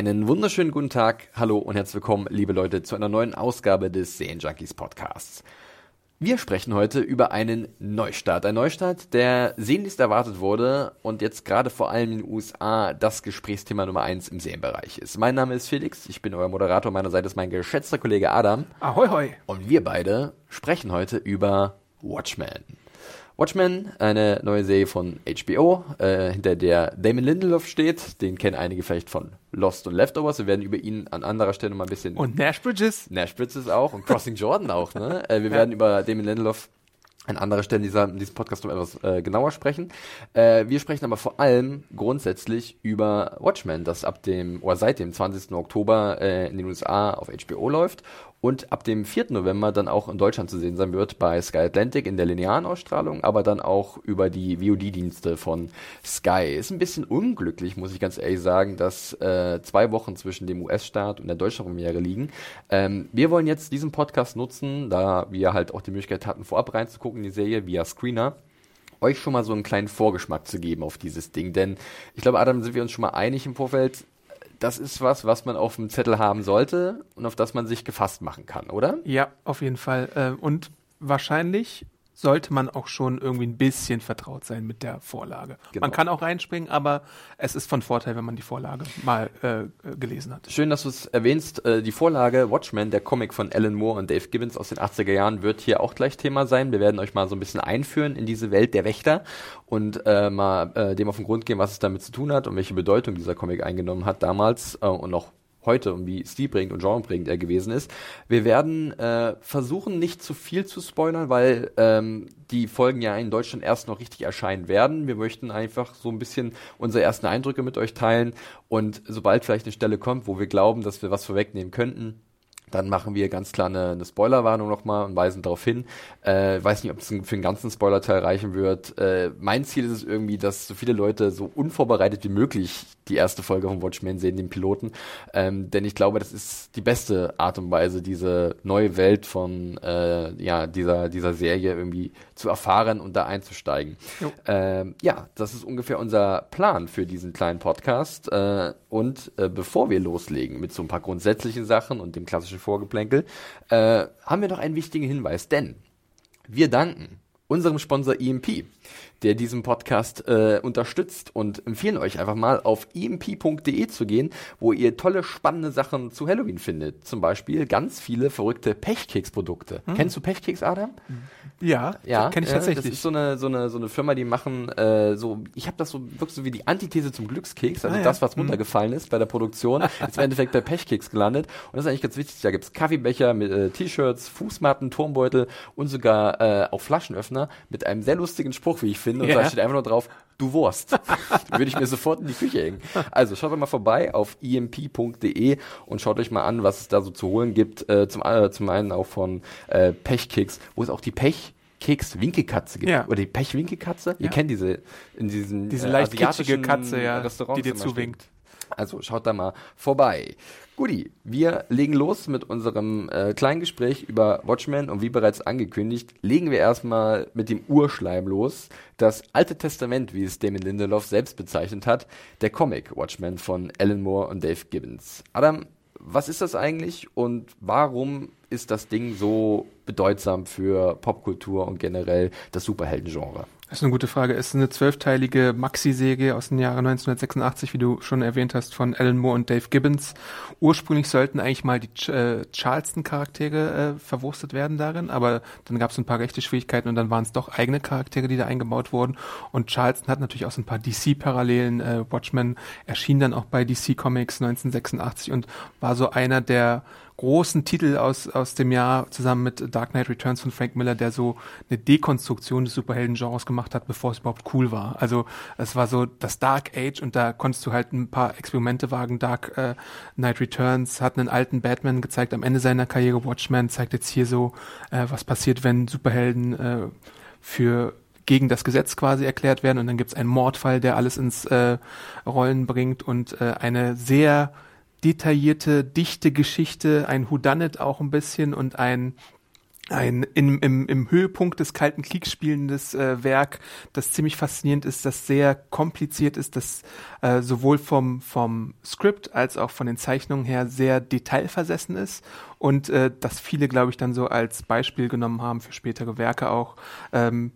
Einen wunderschönen guten Tag, hallo und herzlich willkommen, liebe Leute, zu einer neuen Ausgabe des Serienjunkies Podcasts. Wir sprechen heute über einen Neustart. Ein Neustart, der sehnlichst erwartet wurde und jetzt gerade vor allem in den USA das Gesprächsthema Nummer eins im Serienbereich ist. Mein Name ist Felix, ich bin euer Moderator, meiner Seite ist mein geschätzter Kollege Adam. Ahoi, hoi. Und wir beide sprechen heute über Watchmen. Watchmen, eine neue Serie von HBO, äh, hinter der Damon Lindelof steht. Den kennen einige vielleicht von Lost und Leftovers. Wir werden über ihn an anderer Stelle mal ein bisschen. Und Nash Bridges. Nash Bridges auch und Crossing Jordan auch. Ne? Äh, wir ja. werden über Damon Lindelof an anderer Stelle in, dieser, in diesem Podcast noch etwas äh, genauer sprechen. Äh, wir sprechen aber vor allem grundsätzlich über Watchmen, das ab dem oder seit dem 20. Oktober äh, in den USA auf HBO läuft und ab dem 4. November dann auch in Deutschland zu sehen sein wird bei Sky Atlantic in der linearen Ausstrahlung, aber dann auch über die VOD-Dienste von Sky. Ist ein bisschen unglücklich, muss ich ganz ehrlich sagen, dass äh, zwei Wochen zwischen dem US-Start und der Deutschlandpremiere liegen. Ähm, wir wollen jetzt diesen Podcast nutzen, da wir halt auch die Möglichkeit hatten, vorab reinzugucken in die Serie via Screener euch schon mal so einen kleinen Vorgeschmack zu geben auf dieses Ding. Denn ich glaube, Adam, sind wir uns schon mal einig im Vorfeld, das ist was, was man auf dem Zettel haben sollte und auf das man sich gefasst machen kann, oder? Ja, auf jeden Fall. Äh, und wahrscheinlich sollte man auch schon irgendwie ein bisschen vertraut sein mit der Vorlage. Genau. Man kann auch reinspringen, aber es ist von Vorteil, wenn man die Vorlage mal äh, gelesen hat. Schön, dass du es erwähnst. Äh, die Vorlage Watchmen, der Comic von Alan Moore und Dave Gibbons aus den 80er Jahren, wird hier auch gleich Thema sein. Wir werden euch mal so ein bisschen einführen in diese Welt der Wächter und äh, mal äh, dem auf den Grund gehen, was es damit zu tun hat und welche Bedeutung dieser Comic eingenommen hat damals äh, und noch heute und wie stilprägend und genrebringend er gewesen ist. Wir werden äh, versuchen, nicht zu viel zu spoilern, weil ähm, die Folgen ja in Deutschland erst noch richtig erscheinen werden. Wir möchten einfach so ein bisschen unsere ersten Eindrücke mit euch teilen und sobald vielleicht eine Stelle kommt, wo wir glauben, dass wir was vorwegnehmen könnten, dann machen wir ganz klar eine, eine Spoilerwarnung nochmal und weisen darauf hin. Äh, weiß nicht, ob es für den ganzen Spoilerteil reichen wird. Äh, mein Ziel ist es irgendwie, dass so viele Leute so unvorbereitet wie möglich die erste Folge von Watchmen sehen, den Piloten. Ähm, denn ich glaube, das ist die beste Art und Weise, diese neue Welt von äh, ja, dieser, dieser Serie irgendwie zu erfahren und da einzusteigen. Ähm, ja, das ist ungefähr unser Plan für diesen kleinen Podcast. Äh, und äh, bevor wir loslegen mit so ein paar grundsätzlichen Sachen und dem klassischen Vorgeplänkel, äh, haben wir noch einen wichtigen Hinweis, denn wir danken unserem Sponsor EMP der diesen Podcast äh, unterstützt und empfehlen euch einfach mal auf emp.de zu gehen, wo ihr tolle, spannende Sachen zu Halloween findet. Zum Beispiel ganz viele verrückte Pechkeks-Produkte. Hm. Kennst du Pechkeks, Adam? Ja, ja kenne ich tatsächlich. Das ist so eine, so eine, so eine Firma, die machen äh, so, ich habe das so wirklich so wie die Antithese zum Glückskeks, also ah, das, was hm. runtergefallen ist bei der Produktion, ist im Endeffekt bei Pechkeks gelandet. Und das ist eigentlich ganz wichtig. Da gibt's Kaffeebecher mit äh, T-Shirts, Fußmatten, Turmbeutel und sogar äh, auch Flaschenöffner mit einem sehr lustigen Spruch, wie ich finde finde und ja. da steht einfach nur drauf, du Wurst. Würde ich mir sofort in die Küche hängen. Also schaut doch mal vorbei auf emp.de und schaut euch mal an, was es da so zu holen gibt. Äh, zum, äh, zum einen auch von äh, Pechkicks, wo es auch die Pech Keks Winkelkatze gibt. Ja. Oder die Pech Winkelkatze. Ja. Ihr kennt diese in diesen diese äh, leicht kitschige Katze, ja, Restaurants, die dir zuwinkt. Also schaut da mal vorbei. Guti, wir legen los mit unserem äh, kleinen Gespräch über Watchmen und wie bereits angekündigt, legen wir erstmal mit dem Urschleim los. Das Alte Testament, wie es Damon Lindelof selbst bezeichnet hat, der Comic Watchmen von Alan Moore und Dave Gibbons. Adam, was ist das eigentlich und warum ist das Ding so bedeutsam für Popkultur und generell das Superheldengenre? Das ist eine gute Frage. Es ist eine zwölfteilige Maxi-Serie aus dem Jahre 1986, wie du schon erwähnt hast, von Alan Moore und Dave Gibbons. Ursprünglich sollten eigentlich mal die Ch äh, Charleston-Charaktere äh, verwurstet werden darin, aber dann gab es ein paar rechte Schwierigkeiten und dann waren es doch eigene Charaktere, die da eingebaut wurden. Und Charleston hat natürlich auch so ein paar DC-Parallelen. Äh, Watchmen erschien dann auch bei DC Comics 1986 und war so einer der großen Titel aus, aus dem Jahr zusammen mit Dark Knight Returns von Frank Miller, der so eine Dekonstruktion des Superhelden-Genres gemacht hat, bevor es überhaupt cool war. Also es war so das Dark Age und da konntest du halt ein paar Experimente wagen. Dark äh, Knight Returns hat einen alten Batman gezeigt am Ende seiner Karriere. Watchmen zeigt jetzt hier so, äh, was passiert, wenn Superhelden äh, für gegen das Gesetz quasi erklärt werden und dann gibt es einen Mordfall, der alles ins äh, Rollen bringt und äh, eine sehr detaillierte, dichte Geschichte, ein Whodunit auch ein bisschen und ein ein in, im, im Höhepunkt des Kalten Kriegs spielendes äh, Werk, das ziemlich faszinierend ist, das sehr kompliziert ist, das äh, sowohl vom, vom Skript als auch von den Zeichnungen her sehr detailversessen ist und äh, das viele, glaube ich, dann so als Beispiel genommen haben für spätere Werke auch. Ähm,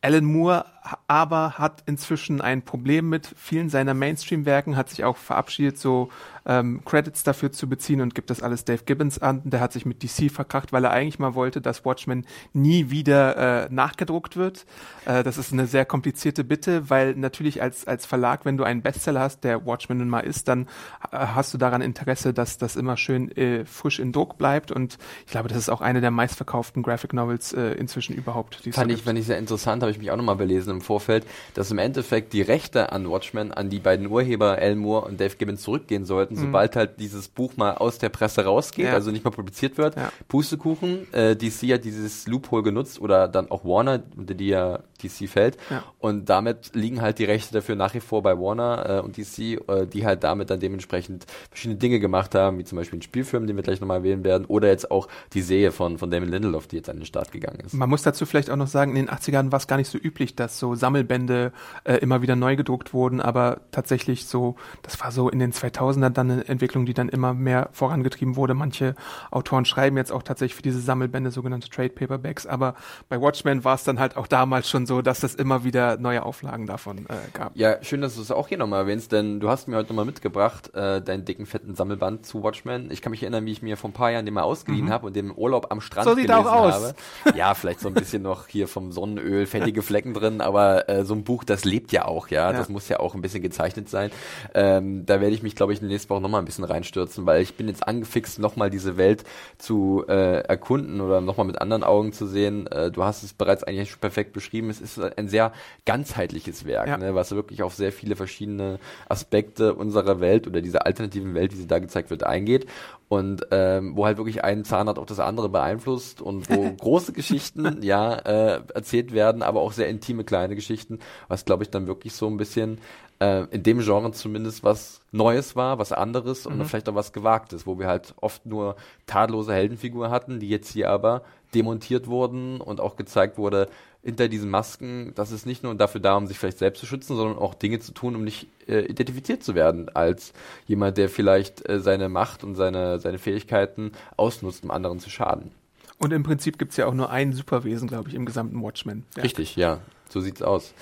Alan Moore aber hat inzwischen ein Problem mit vielen seiner Mainstream-Werken, hat sich auch verabschiedet, so ähm, Credits dafür zu beziehen und gibt das alles Dave Gibbons an. Der hat sich mit DC verkracht, weil er eigentlich mal wollte, dass Watchmen nie wieder äh, nachgedruckt wird. Äh, das ist eine sehr komplizierte Bitte, weil natürlich als, als Verlag, wenn du einen Bestseller hast, der Watchmen nun mal ist, dann äh, hast du daran Interesse, dass das immer schön äh, frisch in Druck bleibt und ich glaube, das ist auch eine der meistverkauften Graphic Novels äh, inzwischen überhaupt. Fand ich, fand ich sehr interessant, habe ich mich auch nochmal belesen im Vorfeld, dass im Endeffekt die Rechte an Watchmen an die beiden Urheber Alan Moore und Dave Gibbons zurückgehen sollten, mhm. sobald halt dieses Buch mal aus der Presse rausgeht, ja. also nicht mal publiziert wird. Ja. Pustekuchen, äh, DC hat dieses Loophole genutzt oder dann auch Warner, unter die ja DC fällt. Ja. Und damit liegen halt die Rechte dafür nach wie vor bei Warner äh, und DC, äh, die halt damit dann dementsprechend verschiedene Dinge gemacht haben, wie zum Beispiel einen Spielfilm, den wir gleich nochmal erwähnen werden, oder jetzt auch die Serie von, von Damon Lindelof, die jetzt an den Start gegangen ist. Man muss dazu vielleicht auch noch sagen, in den 80ern war es gar nicht so üblich, dass so Sammelbände äh, immer wieder neu gedruckt wurden, aber tatsächlich so, das war so in den 2000ern dann eine Entwicklung, die dann immer mehr vorangetrieben wurde. Manche Autoren schreiben jetzt auch tatsächlich für diese Sammelbände sogenannte Trade Paperbacks, aber bei Watchmen war es dann halt auch damals schon so, dass es immer wieder neue Auflagen davon äh, gab. Ja, schön, dass du es auch hier nochmal erwähnst, denn du hast mir heute nochmal mitgebracht, äh, deinen dicken, fetten Sammelband zu Watchmen. Ich kann mich erinnern, wie ich mir vor ein paar Jahren den mal ausgeliehen mhm. habe und den im Urlaub am Strand so sieht gelesen auch aus. habe. Ja, vielleicht so ein bisschen noch hier vom Sonnenöl, fettige Flecken drin, aber äh, so ein Buch, das lebt ja auch, ja. ja. Das muss ja auch ein bisschen gezeichnet sein. Ähm, da werde ich mich, glaube ich, in den nächsten Wochen nochmal ein bisschen reinstürzen, weil ich bin jetzt angefixt, nochmal diese Welt zu äh, erkunden oder nochmal mit anderen Augen zu sehen. Äh, du hast es bereits eigentlich schon perfekt beschrieben. Es ist ein sehr ganzheitliches Werk, ja. ne, was wirklich auf sehr viele verschiedene Aspekte unserer Welt oder dieser alternativen Welt, wie sie da gezeigt wird, eingeht und ähm, wo halt wirklich ein Zahnrad auch das andere beeinflusst und wo große Geschichten ja äh, erzählt werden, aber auch sehr intime kleine Geschichten, was glaube ich dann wirklich so ein bisschen äh, in dem Genre zumindest was Neues war, was anderes mhm. und vielleicht auch was Gewagtes, wo wir halt oft nur tadellose Heldenfiguren hatten, die jetzt hier aber demontiert wurden und auch gezeigt wurde, hinter diesen Masken, das ist nicht nur dafür da, um sich vielleicht selbst zu schützen, sondern auch Dinge zu tun, um nicht äh, identifiziert zu werden als jemand, der vielleicht äh, seine Macht und seine, seine Fähigkeiten ausnutzt, um anderen zu schaden. Und im Prinzip gibt es ja auch nur ein Superwesen, glaube ich, im gesamten Watchmen. Ja. Richtig, ja. So sieht's aus.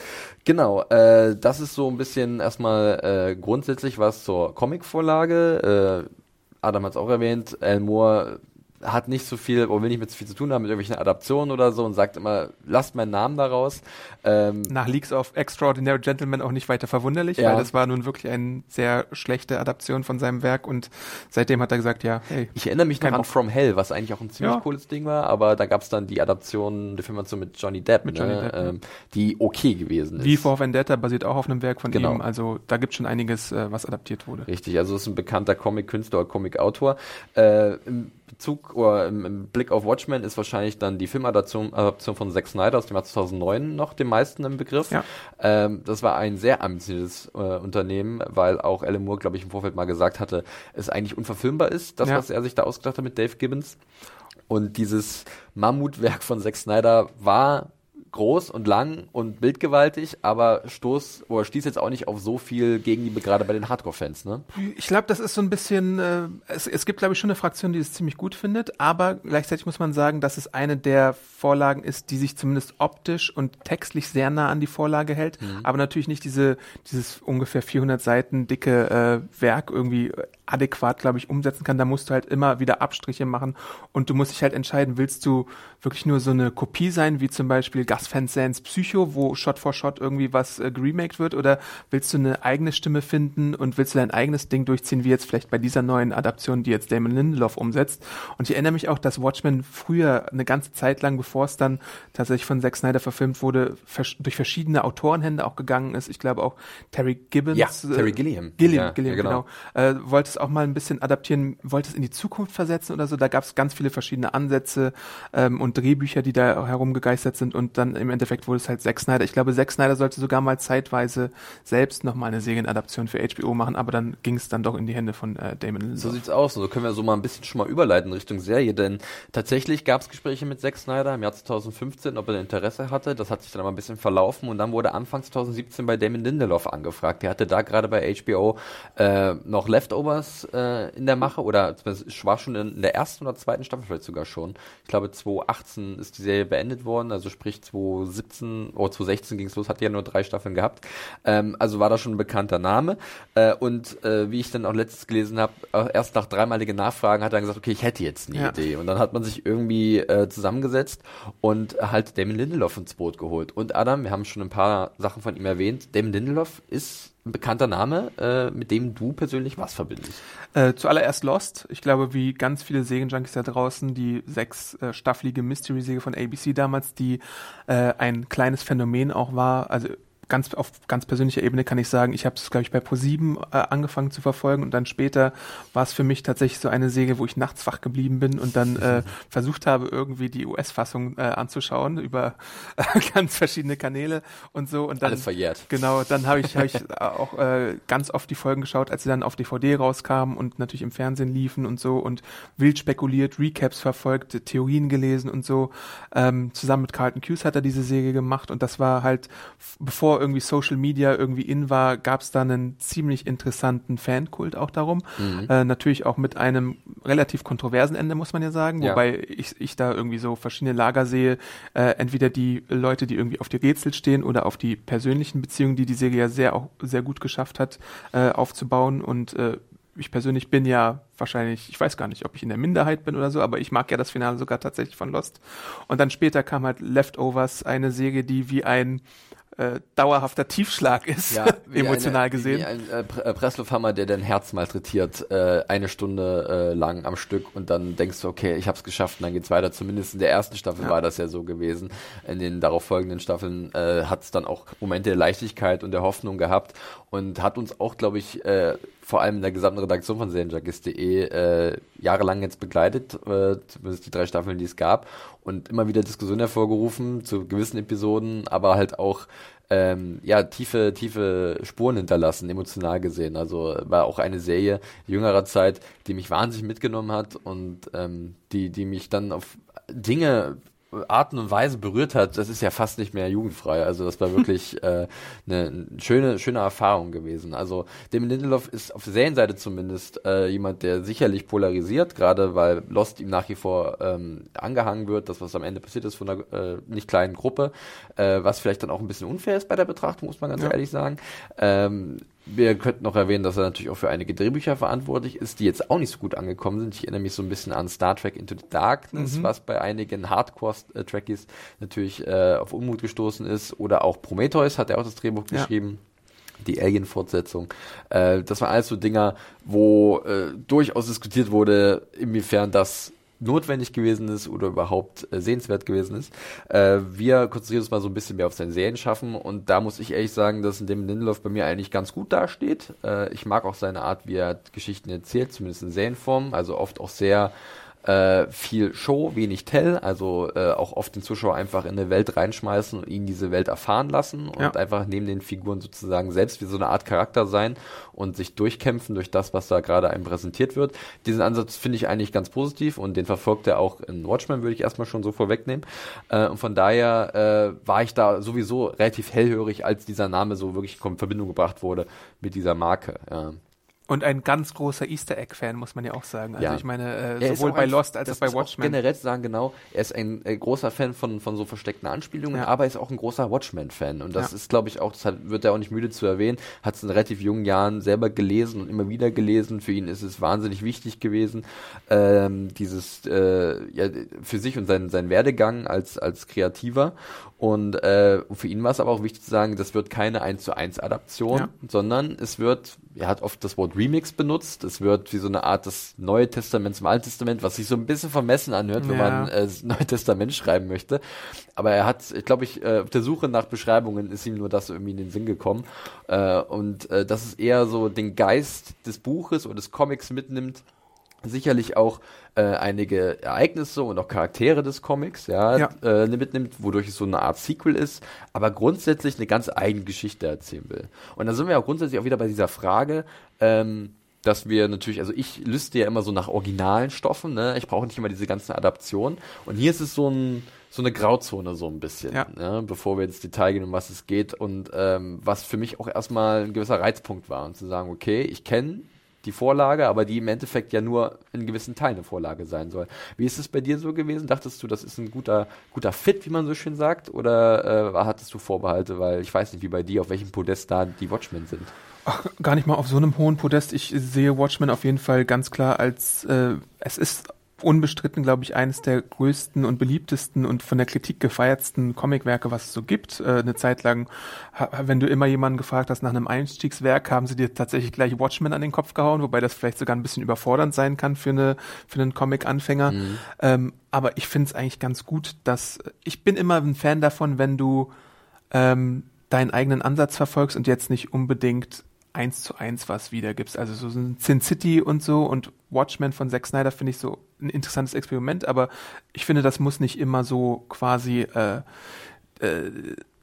Genau, äh, das ist so ein bisschen erstmal äh, grundsätzlich was zur Comicvorlage. Äh, Adam hat es auch erwähnt, Al Moore hat nicht so viel, oder will nicht mit so viel zu tun haben mit irgendwelchen Adaptionen oder so und sagt immer, lasst meinen Namen daraus. Ähm, Nach Leaks of Extraordinary Gentlemen auch nicht weiter verwunderlich, ja. weil das war nun wirklich eine sehr schlechte Adaption von seinem Werk und seitdem hat er gesagt, ja, hey. Ich erinnere mich noch an From Hell, was eigentlich auch ein ziemlich ja. cooles Ding war, aber da gab es dann die Adaption, die Filmation mit Johnny Depp, mit Johnny ne? Depp ähm, die okay gewesen ist. Wie for Vendetta basiert auch auf einem Werk von genau. ihm, also da gibt es schon einiges, äh, was adaptiert wurde. Richtig, also ist ein bekannter Comic-Künstler oder Comic-Autor. Äh, Bezug oder im, im, Blick auf Watchmen ist wahrscheinlich dann die Filmadaption Adaption von Zack Snyder aus dem Jahr 2009 noch dem meisten im Begriff. Ja. Ähm, das war ein sehr ambitioniertes äh, Unternehmen, weil auch Alan Moore, glaube ich, im Vorfeld mal gesagt hatte, es eigentlich unverfilmbar ist, das, ja. was er sich da ausgedacht hat mit Dave Gibbons. Und dieses Mammutwerk von Zack Snyder war groß und lang und bildgewaltig, aber stoß oder stieß jetzt auch nicht auf so viel Gegenliebe, gerade bei den Hardcore-Fans, ne? Ich glaube, das ist so ein bisschen, äh, es, es gibt, glaube ich, schon eine Fraktion, die es ziemlich gut findet, aber gleichzeitig muss man sagen, dass es eine der Vorlagen ist, die sich zumindest optisch und textlich sehr nah an die Vorlage hält, mhm. aber natürlich nicht diese, dieses ungefähr 400 Seiten dicke äh, Werk irgendwie adäquat, glaube ich, umsetzen kann. Da musst du halt immer wieder Abstriche machen und du musst dich halt entscheiden, willst du wirklich nur so eine Kopie sein, wie zum Beispiel Gus Van Sands Psycho, wo Shot for Shot irgendwie was äh, geremaked wird, oder willst du eine eigene Stimme finden und willst du dein eigenes Ding durchziehen, wie jetzt vielleicht bei dieser neuen Adaption, die jetzt Damon Lindelof umsetzt. Und ich erinnere mich auch, dass Watchmen früher eine ganze Zeit lang, bevor es dann tatsächlich von Zack Snyder verfilmt wurde, vers durch verschiedene Autorenhände auch gegangen ist. Ich glaube auch Terry Gibbons. Ja, Terry Gilliam. Gilliam, ja, Gilliam, ja, genau. genau. Äh, wollte es auch mal ein bisschen adaptieren, wollte es in die Zukunft versetzen oder so. Da gab es ganz viele verschiedene Ansätze ähm, und Drehbücher, die da herumgegeistert sind und dann im Endeffekt wurde es halt Zack Snyder. Ich glaube, Zack Snyder sollte sogar mal zeitweise selbst nochmal eine Serienadaption für HBO machen, aber dann ging es dann doch in die Hände von äh, Damon Lindelof. So sieht's aus. So können wir so mal ein bisschen schon mal überleiten Richtung Serie, denn tatsächlich gab es Gespräche mit Zack Snyder im Jahr 2015, ob er Interesse hatte. Das hat sich dann aber ein bisschen verlaufen und dann wurde Anfang 2017 bei Damon Lindelof angefragt. Der hatte da gerade bei HBO äh, noch Leftovers äh, in der Mache oder war schon in der ersten oder zweiten Staffel vielleicht sogar schon. Ich glaube 2018 ist die Serie beendet worden, also sprich 2017 oder 2016 ging es los, hat ja nur drei Staffeln gehabt. Ähm, also war da schon ein bekannter Name. Äh, und äh, wie ich dann auch letztes gelesen habe, erst nach dreimaligen Nachfragen hat er gesagt, okay, ich hätte jetzt eine ja. Idee. Und dann hat man sich irgendwie äh, zusammengesetzt und halt Damon Lindelof ins Boot geholt. Und Adam, wir haben schon ein paar Sachen von ihm erwähnt. Damon Lindelof ist ein bekannter Name, äh, mit dem du persönlich was verbindest? Äh, zuallererst Lost. Ich glaube, wie ganz viele Serienjunkies da draußen, die sechs äh, staffelige Mystery-Serie von ABC damals, die äh, ein kleines Phänomen auch war, also ganz auf ganz persönlicher Ebene kann ich sagen, ich habe es, glaube ich, bei Pro7 äh, angefangen zu verfolgen und dann später war es für mich tatsächlich so eine Säge, wo ich nachts wach geblieben bin und dann äh, versucht habe, irgendwie die US-Fassung äh, anzuschauen über äh, ganz verschiedene Kanäle und so. Und dann, Alles verjährt. Genau, dann habe ich, hab ich auch äh, ganz oft die Folgen geschaut, als sie dann auf DVD rauskamen und natürlich im Fernsehen liefen und so und wild spekuliert, Recaps verfolgt, Theorien gelesen und so. Ähm, zusammen mit Carlton Hughes hat er diese Säge gemacht und das war halt, bevor irgendwie Social Media irgendwie in war, gab es da einen ziemlich interessanten Fankult auch darum. Mhm. Äh, natürlich auch mit einem relativ kontroversen Ende, muss man ja sagen, ja. wobei ich, ich da irgendwie so verschiedene Lager sehe. Äh, entweder die Leute, die irgendwie auf die Rätsel stehen oder auf die persönlichen Beziehungen, die die Serie ja sehr auch sehr gut geschafft hat, äh, aufzubauen und äh, ich persönlich bin ja wahrscheinlich, ich weiß gar nicht, ob ich in der Minderheit bin oder so, aber ich mag ja das Finale sogar tatsächlich von Lost. Und dann später kam halt Leftovers, eine Serie, die wie ein äh, dauerhafter Tiefschlag ist, ja, emotional eine, gesehen. Wie ein äh, äh, Presslufthammer, der dein Herz malträtiert, äh, eine Stunde äh, lang am Stück und dann denkst du, okay, ich habe es geschafft und dann geht's weiter. Zumindest in der ersten Staffel ja. war das ja so gewesen. In den darauf folgenden Staffeln äh, hat es dann auch Momente der Leichtigkeit und der Hoffnung gehabt und hat uns auch, glaube ich, äh, vor allem in der gesamten Redaktion von Serienjunkies.de äh, jahrelang jetzt begleitet, äh, zumindest die drei Staffeln, die es gab, und immer wieder Diskussionen hervorgerufen zu gewissen Episoden, aber halt auch ähm, ja tiefe tiefe Spuren hinterlassen, emotional gesehen. Also war auch eine Serie jüngerer Zeit, die mich wahnsinnig mitgenommen hat und ähm, die die mich dann auf Dinge Arten und Weise berührt hat, das ist ja fast nicht mehr jugendfrei. Also das war wirklich äh, eine schöne, schöne Erfahrung gewesen. Also Damon Lindelof ist auf der Serienseite zumindest äh, jemand, der sicherlich polarisiert, gerade weil Lost ihm nach wie vor ähm, angehangen wird, das was am Ende passiert ist von einer äh, nicht kleinen Gruppe, äh, was vielleicht dann auch ein bisschen unfair ist bei der Betrachtung, muss man ganz ja. ehrlich sagen. Ähm, wir könnten noch erwähnen, dass er natürlich auch für einige Drehbücher verantwortlich ist, die jetzt auch nicht so gut angekommen sind. Ich erinnere mich so ein bisschen an Star Trek Into the Darkness, mhm. was bei einigen Hardcore-Trekkies natürlich äh, auf Unmut gestoßen ist. Oder auch Prometheus hat er auch das Drehbuch ja. geschrieben die Alien-Fortsetzung. Äh, das waren alles so Dinger, wo äh, durchaus diskutiert wurde, inwiefern das notwendig gewesen ist oder überhaupt äh, sehenswert gewesen ist. Äh, wir konzentrieren uns mal so ein bisschen mehr auf sein Serienschaffen und da muss ich ehrlich sagen, dass in dem Lindelof bei mir eigentlich ganz gut dasteht. Äh, ich mag auch seine Art, wie er Geschichten erzählt, zumindest in Serienform, also oft auch sehr äh, viel Show, wenig Tell, also äh, auch oft den Zuschauer einfach in eine Welt reinschmeißen und ihn diese Welt erfahren lassen und ja. einfach neben den Figuren sozusagen selbst wie so eine Art Charakter sein und sich durchkämpfen durch das, was da gerade einem präsentiert wird. Diesen Ansatz finde ich eigentlich ganz positiv und den verfolgt er auch in Watchmen, würde ich erstmal schon so vorwegnehmen. Äh, und von daher äh, war ich da sowieso relativ hellhörig, als dieser Name so wirklich in Verbindung gebracht wurde mit dieser Marke. Ja. Und ein ganz großer Easter Egg-Fan, muss man ja auch sagen. Also Ja. ich meine, äh, sowohl auch bei ein- Lost als auch bei Watchmen. generell zu sagen, genau, er ist ein äh, großer Fan von, von so versteckten Anspielungen, Ja. aber er ist auch ein großer Watchmen-Fan. Und das Ja. ist, glaube ich, auch, das hat, wird er auch nicht müde zu erwähnen, hat es in relativ jungen Jahren selber gelesen und immer wieder gelesen. Für ihn ist es wahnsinnig wichtig gewesen, ähm, dieses, äh, ja, für sich und seinen, seinen Werdegang als, als Kreativer. Und äh, für ihn war es aber auch wichtig zu sagen, das wird keine 1 zu 1 Adaption, sondern es wird, er hat oft das Wort Remix benutzt, es wird wie so eine Art des Neue Testaments zum Alten Testament, was sich so ein bisschen vermessen anhört, wenn Ja. man äh, das Neue Testament schreiben möchte. Aber er hat, ich glaube, ich, äh, auf der Suche nach Beschreibungen ist ihm nur das irgendwie in den Sinn gekommen. Äh, und äh, dass es eher so den Geist des Buches oder des Comics mitnimmt, sicherlich auch äh, einige Ereignisse und auch Charaktere des Comics, ja, Ja. Äh, mitnimmt, wodurch es so eine Art Sequel ist, aber grundsätzlich eine ganz eigene Geschichte erzählen will. Und da sind wir auch grundsätzlich auch wieder bei dieser Frage, ähm, dass wir natürlich, also ich lüste ja immer so nach originalen Stoffen, ne? Ich brauche nicht immer diese ganzen Adaptionen. Und hier ist es so ein so eine Grauzone so ein bisschen, Ja. ne? bevor wir ins Detail gehen, um was es geht und ähm, was für mich auch erstmal ein gewisser Reizpunkt war und zu sagen, okay, ich kenne die Vorlage, aber die im Endeffekt ja nur in gewissen Teilen eine Vorlage sein soll. Wie ist es bei dir so gewesen? Dachtest du, das ist ein guter, guter Fit, wie man so schön sagt? Oder äh, hattest du Vorbehalte? Weil ich weiß nicht, wie bei dir, auf welchem Podest da die Watchmen sind. Ach, gar nicht mal auf so einem hohen Podest. Ich sehe Watchmen auf jeden Fall ganz klar als, äh, es ist unbestritten, glaube ich, eines der größten und beliebtesten und von der Kritik gefeiertsten Comicwerke, was es so gibt. Äh, eine Zeit lang, wenn du immer jemanden gefragt hast nach einem Einstiegswerk, haben sie dir tatsächlich gleich Watchmen an den Kopf gehauen, wobei das vielleicht sogar ein bisschen überfordernd sein kann für, eine, für einen Comic-Anfänger. Ähm, aber ich finde es eigentlich ganz gut, dass ich bin immer ein Fan davon, wenn du ähm, deinen eigenen Ansatz verfolgst und jetzt nicht unbedingt eins zu eins was wiedergibst. Also so ein Sin City und so und Watchmen von Zack Snyder finde ich so ein interessantes Experiment, aber ich finde, das muss nicht immer so quasi äh, äh,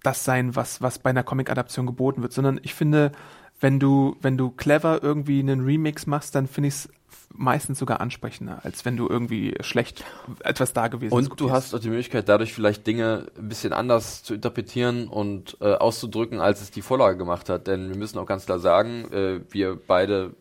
das sein, was, was bei einer Comic-Adaption geboten wird, sondern ich finde, wenn du, wenn du clever irgendwie einen Remix machst, dann finde ich es meistens sogar ansprechender, als wenn du irgendwie schlecht etwas Dagewesenes Und du hast auch die Möglichkeit, dadurch vielleicht Dinge ein bisschen anders zu interpretieren und äh, auszudrücken, als es die Vorlage gemacht hat. Denn wir müssen auch ganz klar sagen, äh, wir beide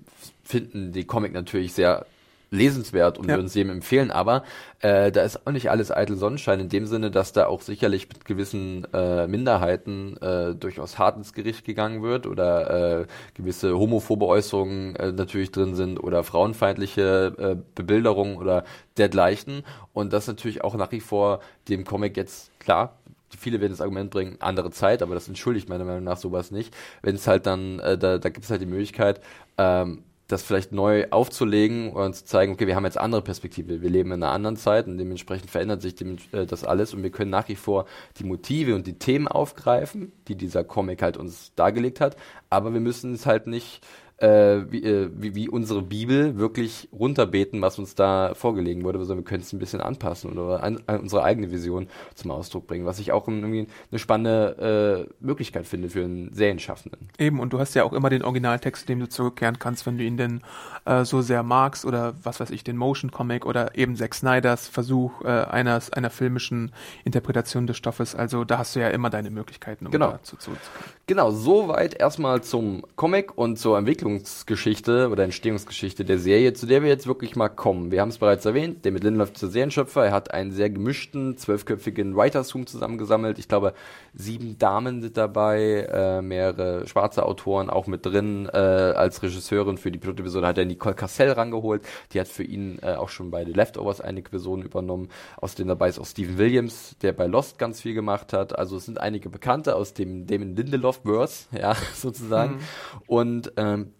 finden die Comic natürlich sehr lesenswert und Ja. würden es jedem empfehlen, aber äh, da ist auch nicht alles eitel Sonnenschein in dem Sinne, dass da auch sicherlich mit gewissen äh, Minderheiten äh, durchaus hart ins Gericht gegangen wird oder äh, gewisse homophobe Äußerungen äh, natürlich drin sind oder frauenfeindliche äh, Bebilderungen oder dergleichen und das natürlich auch nach wie vor dem Comic jetzt klar Viele werden das Argument bringen, andere Zeit, aber das entschuldigt meiner Meinung nach sowas nicht. Wenn es halt dann, äh, da, da gibt es halt die Möglichkeit, ähm, das vielleicht neu aufzulegen und zu zeigen, okay, wir haben jetzt andere Perspektive, wir leben in einer anderen Zeit und dementsprechend verändert sich dem, äh, das alles und wir können nach wie vor die Motive und die Themen aufgreifen, die dieser Comic halt uns dargelegt hat, aber wir müssen es halt nicht äh, wie, äh, wie, wie unsere Bibel wirklich runterbeten, was uns da vorgelegen wurde, sondern wir können es ein bisschen anpassen oder an, an unsere eigene Vision zum Ausdruck bringen, was ich auch irgendwie eine spannende äh, Möglichkeit finde für einen Serienschaffenden. Eben, und du hast ja auch immer den Originaltext, dem du zurückkehren kannst, wenn du ihn denn äh, so sehr magst oder was weiß ich, den Motion Comic oder eben Zack Snyders Versuch eines, einer filmischen Interpretation des Stoffes. Also da hast du ja immer deine Möglichkeiten, um Genau. dazu zu, zu Genau, soweit erstmal zum Comic und zur Entwicklungsgeschichte oder Entstehungsgeschichte der Serie, zu der wir jetzt wirklich mal kommen. Wir haben es bereits erwähnt, David Lindelof ist der Serienschöpfer, er hat einen sehr gemischten, zwölfköpfigen Writers Room zusammengesammelt. Ich glaube, sieben Damen sind dabei, äh, mehrere schwarze Autoren auch mit drin. Äh, als Regisseurin für die Pilotepisode hat er Nicole Cassell rangeholt, die hat für ihn äh, auch schon bei The Leftovers einige Personen übernommen. Außerdem dabei ist auch Stephen Williams, der bei Lost ganz viel gemacht hat. Also es sind einige Bekannte aus dem Damon Lindelof-Verse, ja, sozusagen. Und ähm,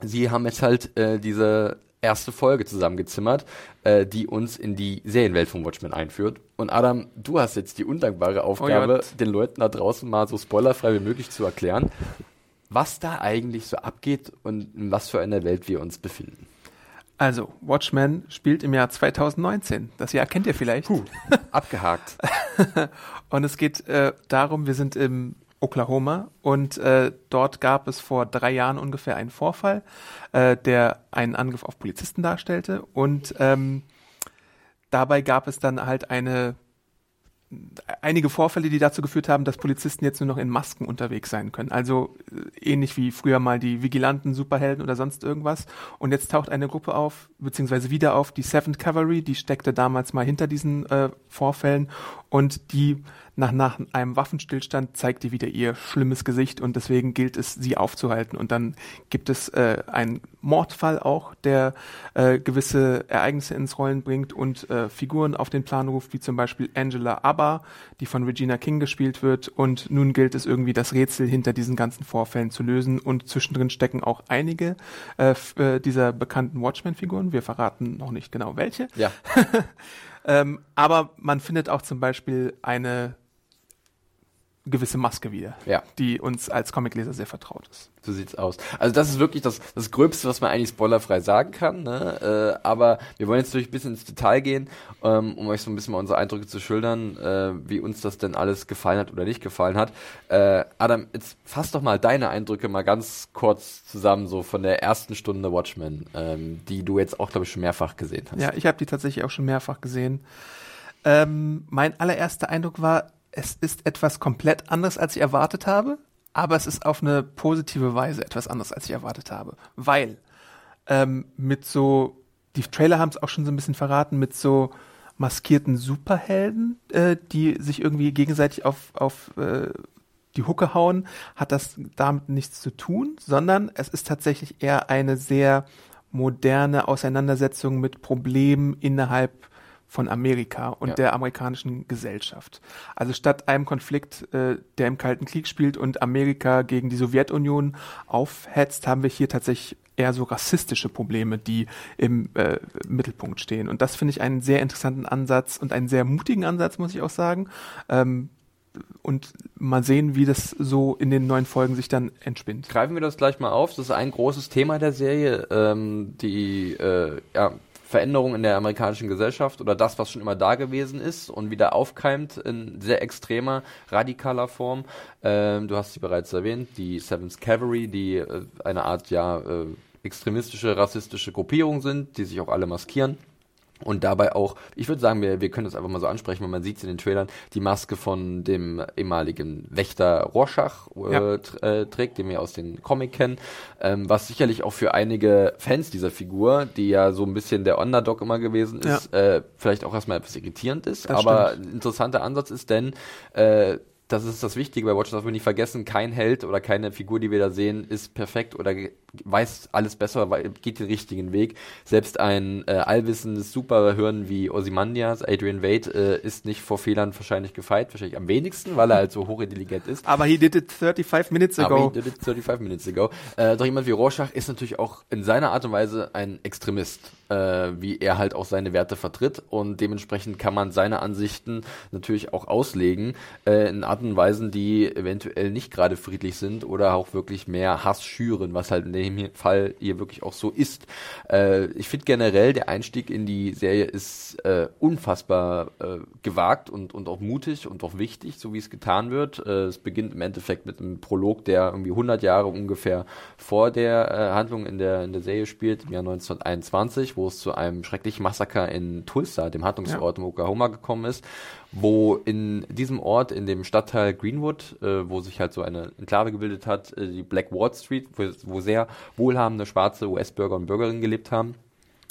sie haben jetzt halt äh, diese erste Folge zusammengezimmert, äh, die uns in die Serienwelt von Watchmen einführt. Und Adam, du hast jetzt die undankbare Aufgabe, Gott. den Leuten da draußen mal so spoilerfrei wie möglich zu erklären, was da eigentlich so abgeht und in was für einer Welt wir uns befinden. Also, Watchmen spielt im Jahr 2019. Das Jahr kennt ihr vielleicht. Abgehakt. Und es geht äh, darum, wir sind im Oklahoma und äh, dort gab es vor drei Jahren ungefähr einen Vorfall, äh, der einen Angriff auf Polizisten darstellte und ähm, dabei gab es dann halt eine einige Vorfälle, die dazu geführt haben, dass Polizisten jetzt nur noch in Masken unterwegs sein können. Also äh, ähnlich wie früher mal die Vigilanten, Superhelden oder sonst irgendwas. Und jetzt taucht eine Gruppe auf, beziehungsweise wieder auf, die Seventh Cavalry, die steckte damals mal hinter diesen äh, Vorfällen und die nach, nach einem Waffenstillstand zeigt die wieder ihr schlimmes Gesicht und deswegen gilt es, sie aufzuhalten. Und dann gibt es äh, einen Mordfall auch, der äh, gewisse Ereignisse ins Rollen bringt und äh, Figuren auf den Plan ruft, wie zum Beispiel Angela Abba, die von Regina King gespielt wird. Und nun gilt es irgendwie, das Rätsel hinter diesen ganzen Vorfällen zu lösen. Und zwischendrin stecken auch einige äh, äh dieser bekannten Watchmen-Figuren. Wir verraten noch nicht genau welche. Ja. ähm, aber man findet auch zum Beispiel eine gewisse Maske wieder, ja. die uns als Comicleser sehr vertraut ist. So sieht's aus. Also das ist wirklich das, das Gröbste, was man eigentlich spoilerfrei sagen kann. Ne? Äh, aber wir wollen jetzt durch ein bisschen ins Detail gehen, ähm, um euch so ein bisschen mal unsere Eindrücke zu schildern, äh, wie uns das denn alles gefallen hat oder nicht gefallen hat. Äh, Adam, jetzt fass doch mal deine Eindrücke mal ganz kurz zusammen, so von der ersten Stunde Watchmen, ähm, die du jetzt auch, glaube ich, schon mehrfach gesehen hast. Ja, ich habe die tatsächlich auch schon mehrfach gesehen. Ähm, mein allererster Eindruck war, es ist etwas komplett anderes, als ich erwartet habe, aber es ist auf eine positive Weise etwas anderes, als ich erwartet habe. Weil ähm, mit so, die Trailer haben es auch schon so ein bisschen verraten, mit so maskierten Superhelden, äh, die sich irgendwie gegenseitig auf, auf äh, die Hucke hauen, hat das damit nichts zu tun, sondern es ist tatsächlich eher eine sehr moderne Auseinandersetzung mit Problemen innerhalb von Amerika und ja. der amerikanischen Gesellschaft. Also statt einem Konflikt, äh, der im Kalten Krieg spielt und Amerika gegen die Sowjetunion aufhetzt, haben wir hier tatsächlich eher so rassistische Probleme, die im äh, Mittelpunkt stehen. Und das finde ich einen sehr interessanten Ansatz und einen sehr mutigen Ansatz, muss ich auch sagen. Ähm, und mal sehen, wie das so in den neuen Folgen sich dann entspinnt. Greifen wir das gleich mal auf. Das ist ein großes Thema der Serie, ähm, die äh, ja, Veränderung in der amerikanischen Gesellschaft oder das, was schon immer da gewesen ist und wieder aufkeimt in sehr extremer, radikaler Form. Ähm, du hast sie bereits erwähnt, die Seventh Cavalry, die äh, eine Art ja äh, extremistische, rassistische Gruppierung sind, die sich auch alle maskieren. Und dabei auch, ich würde sagen, wir, wir können das einfach mal so ansprechen, weil man sieht es in den Trailern, die Maske von dem ehemaligen Wächter Rorschach äh, ja. äh, trägt, den wir aus den Comic kennen, ähm, was sicherlich auch für einige Fans dieser Figur, die ja so ein bisschen der Underdog immer gewesen ist, ja. äh, vielleicht auch erstmal etwas irritierend ist. Das aber stimmt. ein interessanter Ansatz ist, denn äh, das ist das Wichtige bei Watch, dass wir nicht vergessen, kein Held oder keine Figur, die wir da sehen, ist perfekt oder weiß alles besser, geht den richtigen Weg. Selbst ein äh, allwissendes Superhirn wie Ozymandias, Adrian Wade, äh, ist nicht vor Fehlern wahrscheinlich gefeit, wahrscheinlich am wenigsten, weil er halt so hochintelligent ist. Aber he did it 35 minutes ago. Aber he did it 35 minutes ago. Äh, doch jemand wie Rorschach ist natürlich auch in seiner Art und Weise ein Extremist, äh, wie er halt auch seine Werte vertritt und dementsprechend kann man seine Ansichten natürlich auch auslegen äh, in Arten und Weisen, die eventuell nicht gerade friedlich sind oder auch wirklich mehr Hass schüren, was halt in dem Fall hier wirklich auch so ist. Äh, ich finde generell, der Einstieg in die Serie ist äh, unfassbar äh, gewagt und, und auch mutig und auch wichtig, so wie es getan wird. Äh, es beginnt im Endeffekt mit einem Prolog, der irgendwie 100 Jahre ungefähr vor der äh, Handlung in der, in der Serie spielt, im Jahr 1921, wo es zu einem schrecklichen Massaker in Tulsa, dem Handlungsort ja. im Oklahoma, gekommen ist wo in diesem Ort, in dem Stadtteil Greenwood, äh, wo sich halt so eine Enklave gebildet hat, äh, die Black Wall Street, wo, wo sehr wohlhabende schwarze US-Bürger und Bürgerinnen gelebt haben,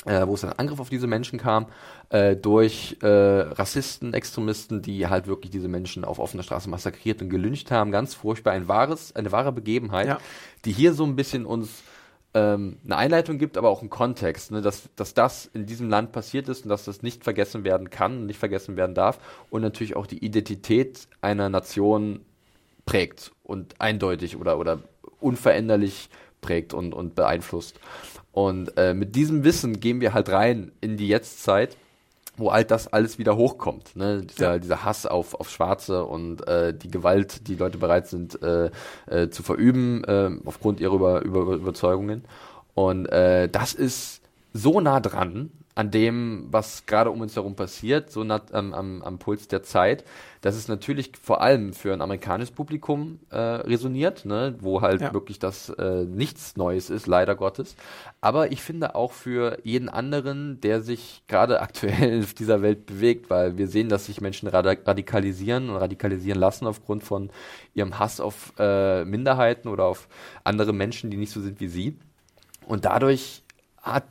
äh, wo es ein Angriff auf diese Menschen kam, äh, durch äh, Rassisten, Extremisten, die halt wirklich diese Menschen auf offener Straße massakriert und gelyncht haben. Ganz furchtbar. Ein wahres, eine wahre Begebenheit, ja. die hier so ein bisschen uns ähm, eine Einleitung gibt, aber auch einen Kontext, ne, dass, dass das in diesem Land passiert ist und dass das nicht vergessen werden kann und nicht vergessen werden darf und natürlich auch die Identität einer Nation prägt und eindeutig oder, oder unveränderlich prägt und, und beeinflusst. Und äh, mit diesem Wissen gehen wir halt rein in die Jetztzeit wo all das alles wieder hochkommt. Ne? Dieser, ja. dieser Hass auf, auf Schwarze und äh, die Gewalt, die Leute bereit sind äh, äh, zu verüben, äh, aufgrund ihrer Über, Über Überzeugungen. Und äh, das ist so nah dran an dem, was gerade um uns herum passiert, so nat, ähm, am, am Puls der Zeit, dass es natürlich vor allem für ein amerikanisches Publikum äh, resoniert, ne, wo halt ja. wirklich das äh, nichts Neues ist, leider Gottes. Aber ich finde auch für jeden anderen, der sich gerade aktuell auf dieser Welt bewegt, weil wir sehen, dass sich Menschen radikalisieren und radikalisieren lassen aufgrund von ihrem Hass auf äh, Minderheiten oder auf andere Menschen, die nicht so sind wie sie. Und dadurch hat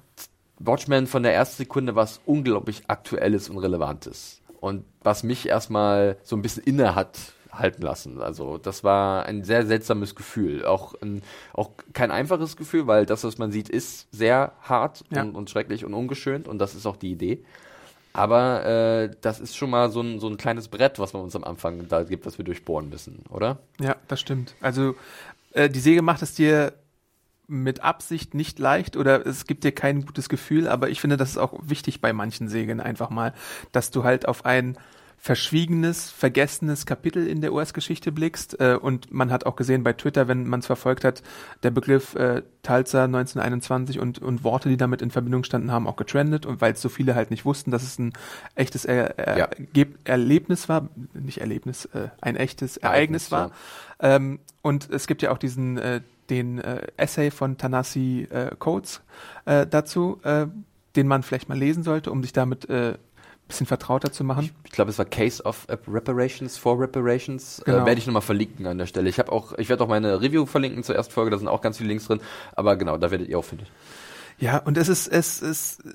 Watchmen von der ersten Sekunde was unglaublich Aktuelles und Relevantes. Und was mich erstmal so ein bisschen inne hat halten lassen. Also das war ein sehr seltsames Gefühl. Auch, ein, auch kein einfaches Gefühl, weil das, was man sieht, ist sehr hart ja. und, und, schrecklich und ungeschönt und das ist auch die Idee. Aber äh, das ist schon mal so ein, so ein kleines Brett, was man uns am Anfang da gibt, was wir durchbohren müssen, oder? Ja, das stimmt. Also äh, die Säge macht es dir mit Absicht nicht leicht oder es gibt dir kein gutes Gefühl, aber ich finde, das ist auch wichtig bei manchen Segeln einfach mal, dass du halt auf ein verschwiegenes, vergessenes Kapitel in der US-Geschichte blickst. Äh, und man hat auch gesehen bei Twitter, wenn man es verfolgt hat, der Begriff äh, Talza 1921 und, und Worte, die damit in Verbindung standen, haben auch getrendet. Und weil es so viele halt nicht wussten, dass es ein echtes er er ja. Erlebnis war, nicht Erlebnis, äh, ein echtes Ereignis, Ereignis war. Ja. Ähm, und es gibt ja auch diesen äh, den äh, Essay von Tanasi äh, Coates äh, dazu, äh, den man vielleicht mal lesen sollte, um sich damit äh, bisschen vertrauter zu machen. Ich, ich glaube, es war Case of Reparations for Reparations. Äh, genau. Äh, werde ich nochmal verlinken an der Stelle. Ich habe auch, ich werde auch meine Review verlinken zur ersten Folge, da sind auch ganz viele Links drin. Aber genau, da werdet ihr auch finden. Ja, und es ist, es ist, äh,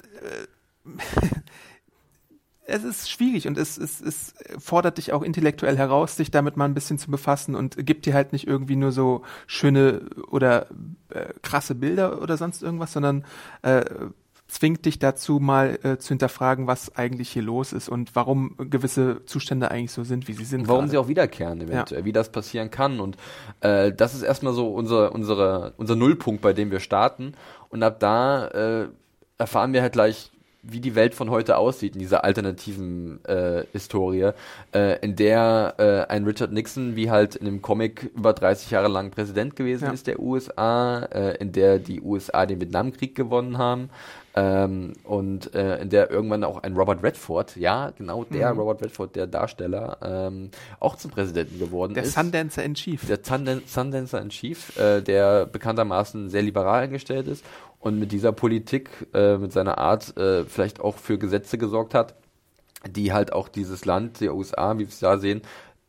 es ist schwierig und es, es, es fordert dich auch intellektuell heraus, sich damit mal ein bisschen zu befassen und gibt dir halt nicht irgendwie nur so schöne oder äh, krasse Bilder oder sonst irgendwas, sondern äh, zwingt dich dazu, mal äh, zu hinterfragen, was eigentlich hier los ist und warum gewisse Zustände eigentlich so sind, wie sie sind. Warum gerade. sie auch wiederkehren, eventuell, ja. wie das passieren kann. Und äh, das ist erstmal so unser, unsere, unser Nullpunkt, bei dem wir starten. Und ab da äh, erfahren wir halt gleich, wie die Welt von heute aussieht in dieser alternativen äh, Historie, äh, in der äh, ein Richard Nixon wie halt in dem Comic über 30 Jahre lang Präsident gewesen ja. ist der USA, äh, in der die USA den Vietnamkrieg gewonnen haben, ähm, und äh, in der irgendwann auch ein Robert Redford, ja, genau der mhm. Robert Redford, der Darsteller, ähm, auch zum Präsidenten geworden der ist. Der Sundancer in Chief. Der Sundancer in Chief, äh, der bekanntermaßen sehr liberal eingestellt ist und mit dieser Politik, äh, mit seiner Art äh, vielleicht auch für Gesetze gesorgt hat, die halt auch dieses Land, der USA, wie wir es da sehen,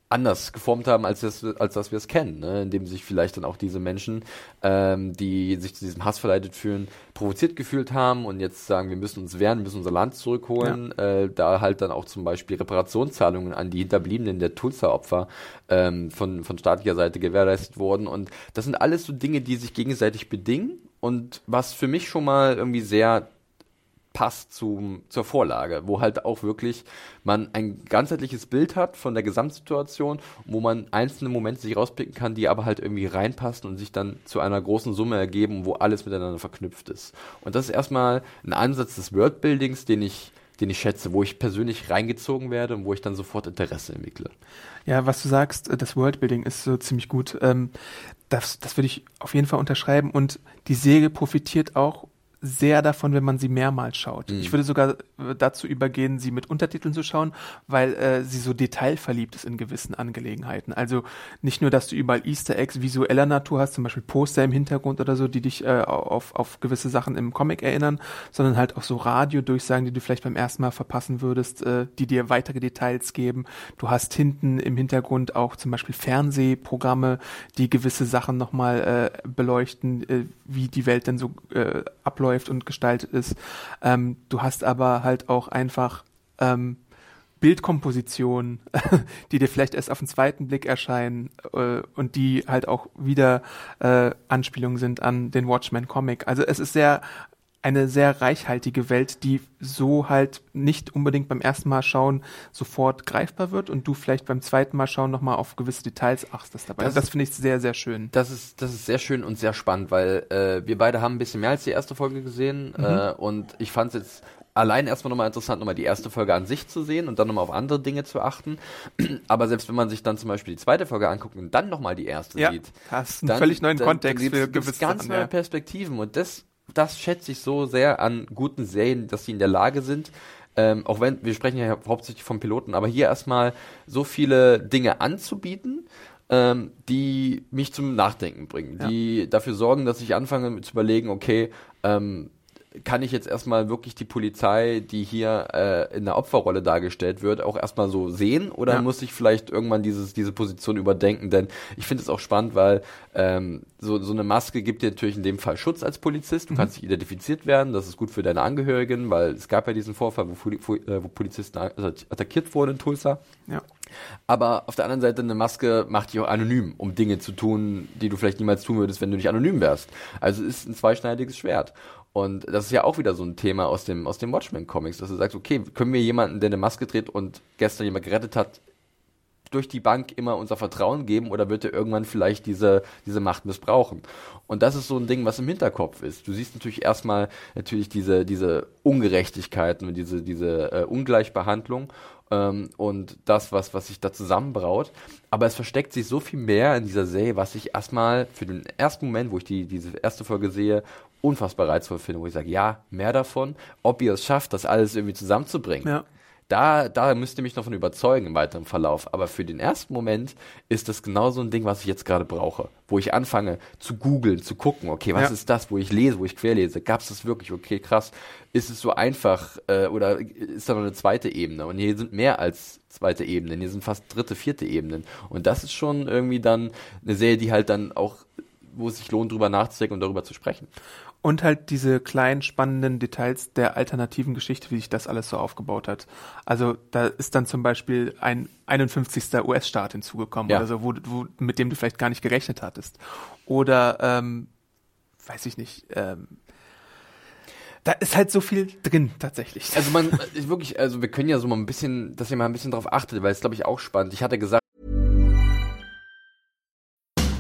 anders geformt haben, als, das, als dass wir es kennen, ne? indem sich vielleicht dann auch diese Menschen, ähm, die sich zu diesem Hass verleitet fühlen, provoziert gefühlt haben und jetzt sagen, wir müssen uns wehren, wir müssen unser Land zurückholen, ja. äh, da halt dann auch zum Beispiel Reparationszahlungen an die Hinterbliebenen der Tulsa-Opfer ähm, von, von staatlicher Seite gewährleistet wurden und das sind alles so Dinge, die sich gegenseitig bedingen und was für mich schon mal irgendwie sehr passt zum, zur Vorlage, wo halt auch wirklich man ein ganzheitliches Bild hat von der Gesamtsituation, wo man einzelne Momente sich rauspicken kann, die aber halt irgendwie reinpassen und sich dann zu einer großen Summe ergeben, wo alles miteinander verknüpft ist. Und das ist erstmal ein Ansatz des Worldbuildings, den ich den ich schätze, wo ich persönlich reingezogen werde und wo ich dann sofort Interesse entwickle. Ja, was du sagst, äh, das Worldbuilding ist so ziemlich gut. Ähm, das, das würde ich auf jeden Fall unterschreiben und die Serie profitiert auch sehr davon, wenn man sie mehrmals schaut. Mhm. Ich würde sogar äh, dazu übergehen, sie mit Untertiteln zu schauen, weil äh, sie so detailverliebt ist in gewissen Angelegenheiten. Also nicht nur, dass du überall Easter Eggs visueller Natur hast, zum Beispiel Poster im Hintergrund oder so, die dich äh, auf, auf gewisse Sachen im Comic erinnern, sondern halt auch so Radiodurchsagen, die du vielleicht beim ersten Mal verpassen würdest, äh, die dir weitere Details geben. Du hast hinten im Hintergrund auch zum Beispiel Fernsehprogramme, die gewisse Sachen nochmal äh, beleuchten, äh, wie die Welt denn so äh, abläuft abläuft und gestaltet ist. Ähm, du hast aber halt auch einfach ähm, Bildkompositionen, die dir vielleicht erst auf den zweiten Blick erscheinen äh, und die halt auch wieder äh, Anspielungen sind an den Watchmen Comic. Also es ist sehr eine sehr reichhaltige Welt, die so halt nicht unbedingt beim ersten Mal schauen sofort greifbar wird und du vielleicht beim zweiten Mal schauen nochmal auf gewisse Details achtest dabei. Das, das finde ich sehr, sehr schön. Das ist, das ist sehr schön und sehr spannend, weil äh, wir beide haben ein bisschen mehr als die erste Folge gesehen mhm. äh, und ich fand es jetzt allein erstmal nochmal interessant, nochmal die erste Folge an sich zu sehen und dann nochmal auf andere Dinge zu achten. Aber selbst wenn man sich dann zum Beispiel die zweite Folge anguckt und dann nochmal die erste ja, sieht, hast einen völlig neuen dann, Kontext dann für gewisse ganz neue. Perspektiven und das das schätze ich so sehr an guten Serien, dass sie in der Lage sind, ähm, auch wenn wir sprechen ja hauptsächlich vom Piloten, aber hier erstmal so viele Dinge anzubieten, ähm, die mich zum Nachdenken bringen, ja. die dafür sorgen, dass ich anfange zu überlegen, okay, ähm, kann ich jetzt erstmal wirklich die Polizei, die hier äh, in der Opferrolle dargestellt wird, auch erstmal so sehen oder ja. muss ich vielleicht irgendwann dieses, diese Position überdenken? Denn ich finde es auch spannend, weil ähm, so, so eine Maske gibt dir natürlich in dem Fall Schutz als Polizist. Du mhm. kannst dich identifiziert werden, das ist gut für deine Angehörigen, weil es gab ja diesen Vorfall, wo, wo, äh, wo Polizisten attackiert wurden in Tulsa. Ja. Aber auf der anderen Seite, eine Maske macht dich auch anonym, um Dinge zu tun, die du vielleicht niemals tun würdest, wenn du nicht anonym wärst. Also es ist ein zweischneidiges Schwert. Und das ist ja auch wieder so ein Thema aus dem, aus dem Watchmen-Comics, dass du sagst, okay, können wir jemanden, der eine Maske trägt und gestern jemand gerettet hat, durch die Bank immer unser Vertrauen geben oder wird er irgendwann vielleicht diese, diese Macht missbrauchen? Und das ist so ein Ding, was im Hinterkopf ist. Du siehst natürlich erstmal natürlich diese, diese Ungerechtigkeiten und diese, diese äh, Ungleichbehandlung ähm, und das, was, was sich da zusammenbraut. Aber es versteckt sich so viel mehr in dieser Serie, was ich erstmal für den ersten Moment, wo ich die, diese erste Folge sehe, unfassbar reizvoll finde, wo ich sage, ja, mehr davon, ob ihr es schafft, das alles irgendwie zusammenzubringen. Ja. Da, da müsst ihr mich noch von überzeugen im weiteren Verlauf. Aber für den ersten Moment ist das genau so ein Ding, was ich jetzt gerade brauche. Wo ich anfange zu googeln, zu gucken, okay, was ja. ist das, wo ich lese, wo ich querlese? Gab es das wirklich? Okay, krass. Ist es so einfach äh, oder ist da noch eine zweite Ebene? Und hier sind mehr als zweite Ebenen, hier sind fast dritte, vierte Ebenen. Und das ist schon irgendwie dann eine Serie, die halt dann auch wo es sich lohnt, drüber nachzudenken und darüber zu sprechen. Und halt diese kleinen spannenden Details der alternativen Geschichte, wie sich das alles so aufgebaut hat. Also da ist dann zum Beispiel ein 51. US-Staat hinzugekommen ja. oder so, wo, wo, mit dem du vielleicht gar nicht gerechnet hattest. Oder ähm, weiß ich nicht, ähm, da ist halt so viel drin tatsächlich. Also man wirklich, also wir können ja so mal ein bisschen, dass ihr mal ein bisschen drauf achtet, weil es glaube ich auch spannend. Ich hatte gesagt,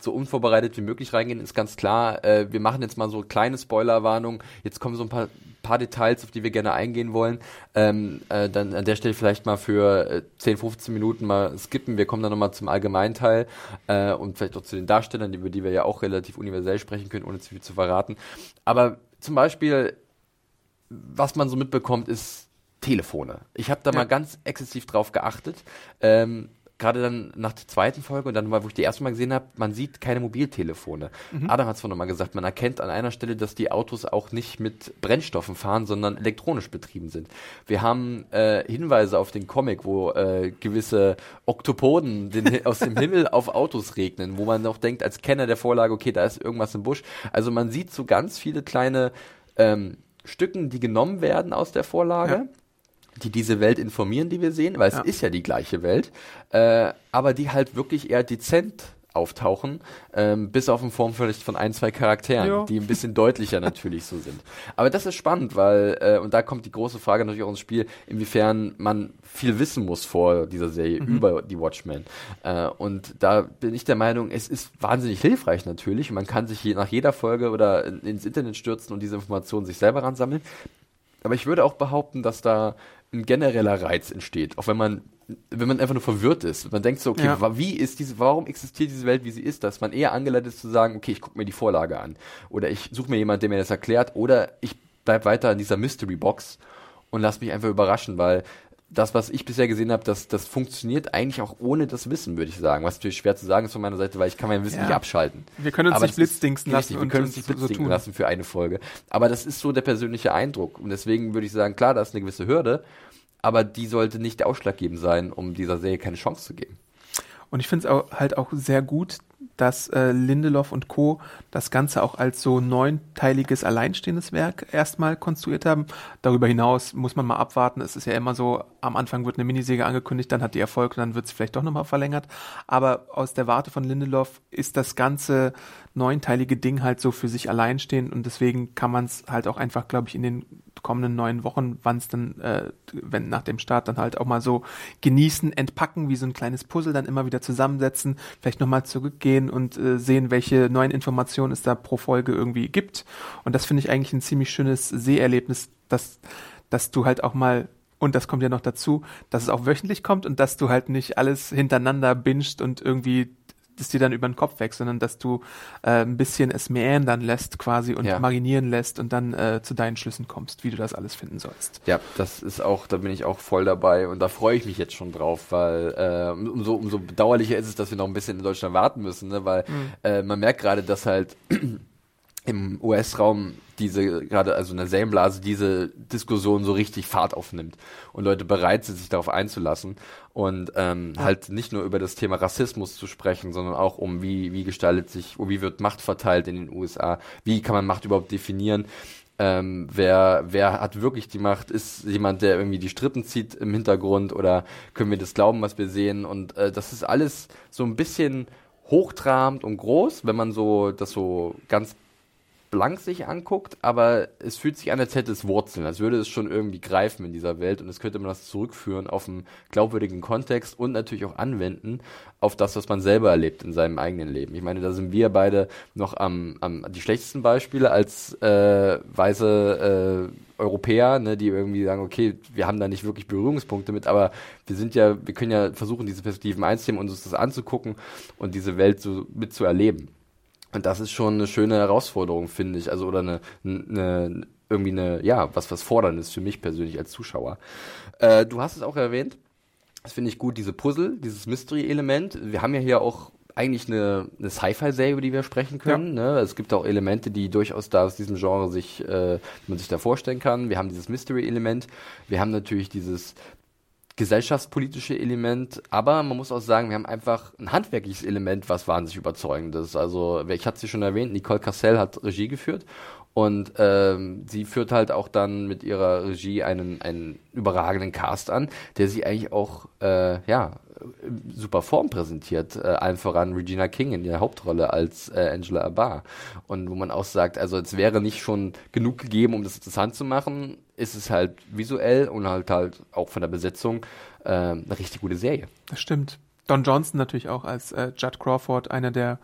So unvorbereitet wie möglich reingehen, ist ganz klar. Äh, wir machen jetzt mal so kleine Spoilerwarnung. Jetzt kommen so ein paar, paar Details, auf die wir gerne eingehen wollen. Ähm, äh, dann an der Stelle vielleicht mal für äh, 10, 15 Minuten mal skippen. Wir kommen dann nochmal zum Allgemeinteil äh, und vielleicht auch zu den Darstellern, über die wir ja auch relativ universell sprechen können, ohne zu viel zu verraten. Aber zum Beispiel, was man so mitbekommt, ist Telefone. Ich habe da ja. mal ganz exzessiv drauf geachtet. Ähm, gerade dann nach der zweiten Folge und dann, wo ich die erste Mal gesehen habe, man sieht keine Mobiltelefone. Mhm. Adam hat es vorhin nochmal gesagt, man erkennt an einer Stelle, dass die Autos auch nicht mit Brennstoffen fahren, sondern elektronisch betrieben sind. Wir haben äh, Hinweise auf den Comic, wo äh, gewisse Oktopoden den, aus dem Himmel auf Autos regnen, wo man auch denkt, als Kenner der Vorlage, okay, da ist irgendwas im Busch. Also man sieht so ganz viele kleine ähm, Stücken, die genommen werden aus der Vorlage. Ja die diese Welt informieren, die wir sehen, weil es ja. ist ja die gleiche Welt, äh, aber die halt wirklich eher dezent auftauchen, ähm, bis auf in Form vielleicht von ein, zwei Charakteren, ja. die ein bisschen deutlicher natürlich so sind. Aber das ist spannend, weil, äh, und da kommt die große Frage natürlich auch ins Spiel, inwiefern man viel wissen muss vor dieser Serie mhm. über die Watchmen. Äh, und da bin ich der Meinung, es ist wahnsinnig hilfreich natürlich. Man kann sich je, nach jeder Folge oder ins Internet stürzen und diese Informationen sich selber ransammeln. Aber ich würde auch behaupten, dass da ein genereller Reiz entsteht, auch wenn man wenn man einfach nur verwirrt ist. Man denkt so, okay, ja. wie ist diese, warum existiert diese Welt, wie sie ist, dass man eher angeleitet ist zu sagen, okay, ich gucke mir die Vorlage an. Oder ich suche mir jemanden, der mir das erklärt, oder ich bleib weiter in dieser Mystery Box und lass mich einfach überraschen, weil das, was ich bisher gesehen habe, das, das funktioniert eigentlich auch ohne das Wissen, würde ich sagen. Was natürlich schwer zu sagen ist von meiner Seite, weil ich kann mein Wissen ja. nicht abschalten. Wir können uns Aber nicht blitzdingsen lassen. wir können uns nicht blitzdingsen so lassen für eine Folge. Aber das ist so der persönliche Eindruck. Und deswegen würde ich sagen, klar, da ist eine gewisse Hürde, aber die sollte nicht ausschlaggebend sein, um dieser Serie keine Chance zu geben. Und ich finde es auch, halt auch sehr gut, dass äh, Lindelof und Co. das Ganze auch als so neunteiliges alleinstehendes Werk erstmal konstruiert haben. Darüber hinaus muss man mal abwarten. Es ist ja immer so, am Anfang wird eine Miniserie angekündigt, dann hat die Erfolg und dann wird es vielleicht doch nochmal verlängert. Aber aus der Warte von Lindelof ist das ganze neunteilige Ding halt so für sich alleinstehend und deswegen kann man es halt auch einfach, glaube ich, in den kommenden neun Wochen, wann es dann, äh, wenn nach dem Start dann halt auch mal so genießen, entpacken, wie so ein kleines Puzzle, dann immer wieder zusammensetzen, vielleicht nochmal zurückgehen und äh, sehen, welche neuen Informationen es da pro Folge irgendwie gibt. Und das finde ich eigentlich ein ziemlich schönes Seherlebnis, dass, dass du halt auch mal und das kommt ja noch dazu, dass es auch wöchentlich kommt und dass du halt nicht alles hintereinander bingst und irgendwie es dir dann über den Kopf weg, sondern dass du äh, ein bisschen es meandern lässt quasi und ja. marinieren lässt und dann äh, zu deinen Schlüssen kommst, wie du das alles finden sollst. Ja, das ist auch, da bin ich auch voll dabei und da freue ich mich jetzt schon drauf, weil äh, umso, umso bedauerlicher ist es, dass wir noch ein bisschen in Deutschland warten müssen, ne? weil mhm. äh, man merkt gerade, dass halt im US-Raum diese, gerade also in der Sellenblase, diese Diskussion so richtig Fahrt aufnimmt und Leute bereit sind, sich darauf einzulassen und ähm, ja. halt nicht nur über das Thema Rassismus zu sprechen, sondern auch um wie, wie gestaltet sich, wie wird Macht verteilt in den USA, wie kann man Macht überhaupt definieren. Ähm, wer, wer hat wirklich die Macht? Ist jemand, der irgendwie die Strippen zieht im Hintergrund oder können wir das glauben, was wir sehen? Und äh, das ist alles so ein bisschen hochtrabend und groß, wenn man so das so ganz blank sich anguckt, aber es fühlt sich an, als hätte es Wurzeln, als würde es schon irgendwie greifen in dieser Welt und es könnte man das zurückführen auf einen glaubwürdigen Kontext und natürlich auch anwenden auf das, was man selber erlebt in seinem eigenen Leben. Ich meine, da sind wir beide noch am, am die schlechtesten Beispiele als äh, weiße äh, Europäer, ne, die irgendwie sagen, okay, wir haben da nicht wirklich Berührungspunkte mit, aber wir sind ja, wir können ja versuchen, diese Perspektiven einzunehmen und uns das anzugucken und diese Welt so mitzuerleben. Und das ist schon eine schöne Herausforderung, finde ich. Also, oder eine, eine, irgendwie eine, ja, was, was Forderndes für mich persönlich als Zuschauer. Äh, du hast es auch erwähnt. Das finde ich gut, diese Puzzle, dieses Mystery-Element. Wir haben ja hier auch eigentlich eine, eine Sci-Fi-Serie, über die wir sprechen können. Ja. Ne? Es gibt auch Elemente, die durchaus da aus diesem Genre sich, äh, man sich da vorstellen kann. Wir haben dieses Mystery-Element. Wir haben natürlich dieses gesellschaftspolitische Element, aber man muss auch sagen, wir haben einfach ein handwerkliches Element, was wahnsinnig überzeugend ist. Also, ich hatte sie schon erwähnt, Nicole Cassell hat Regie geführt und ähm, sie führt halt auch dann mit ihrer Regie einen, einen überragenden Cast an, der sie eigentlich auch, äh, ja, super Form präsentiert, äh, allen voran Regina King in der Hauptrolle als äh, Angela Abar. Und wo man auch sagt, also es wäre nicht schon genug gegeben, um das interessant zu machen, ist es halt visuell und halt halt auch von der Besetzung äh, eine richtig gute Serie. Das stimmt. Don Johnson natürlich auch als äh, Judd Crawford, einer der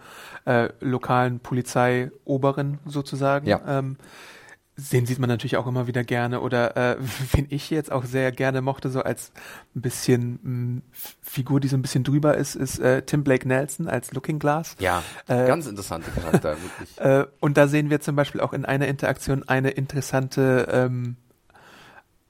äh, lokalen Polizeioberen sozusagen. Ja. Ähm, den sieht man natürlich auch immer wieder gerne oder äh, wen ich jetzt auch sehr gerne mochte, so als ein bisschen mh, mm, Figur, die so ein bisschen drüber ist, ist äh, Tim Blake Nelson als Looking Glass. Ja, äh, ganz interessante Charakter, wirklich. Äh, und da sehen wir zum Beispiel auch in einer Interaktion eine interessante ähm,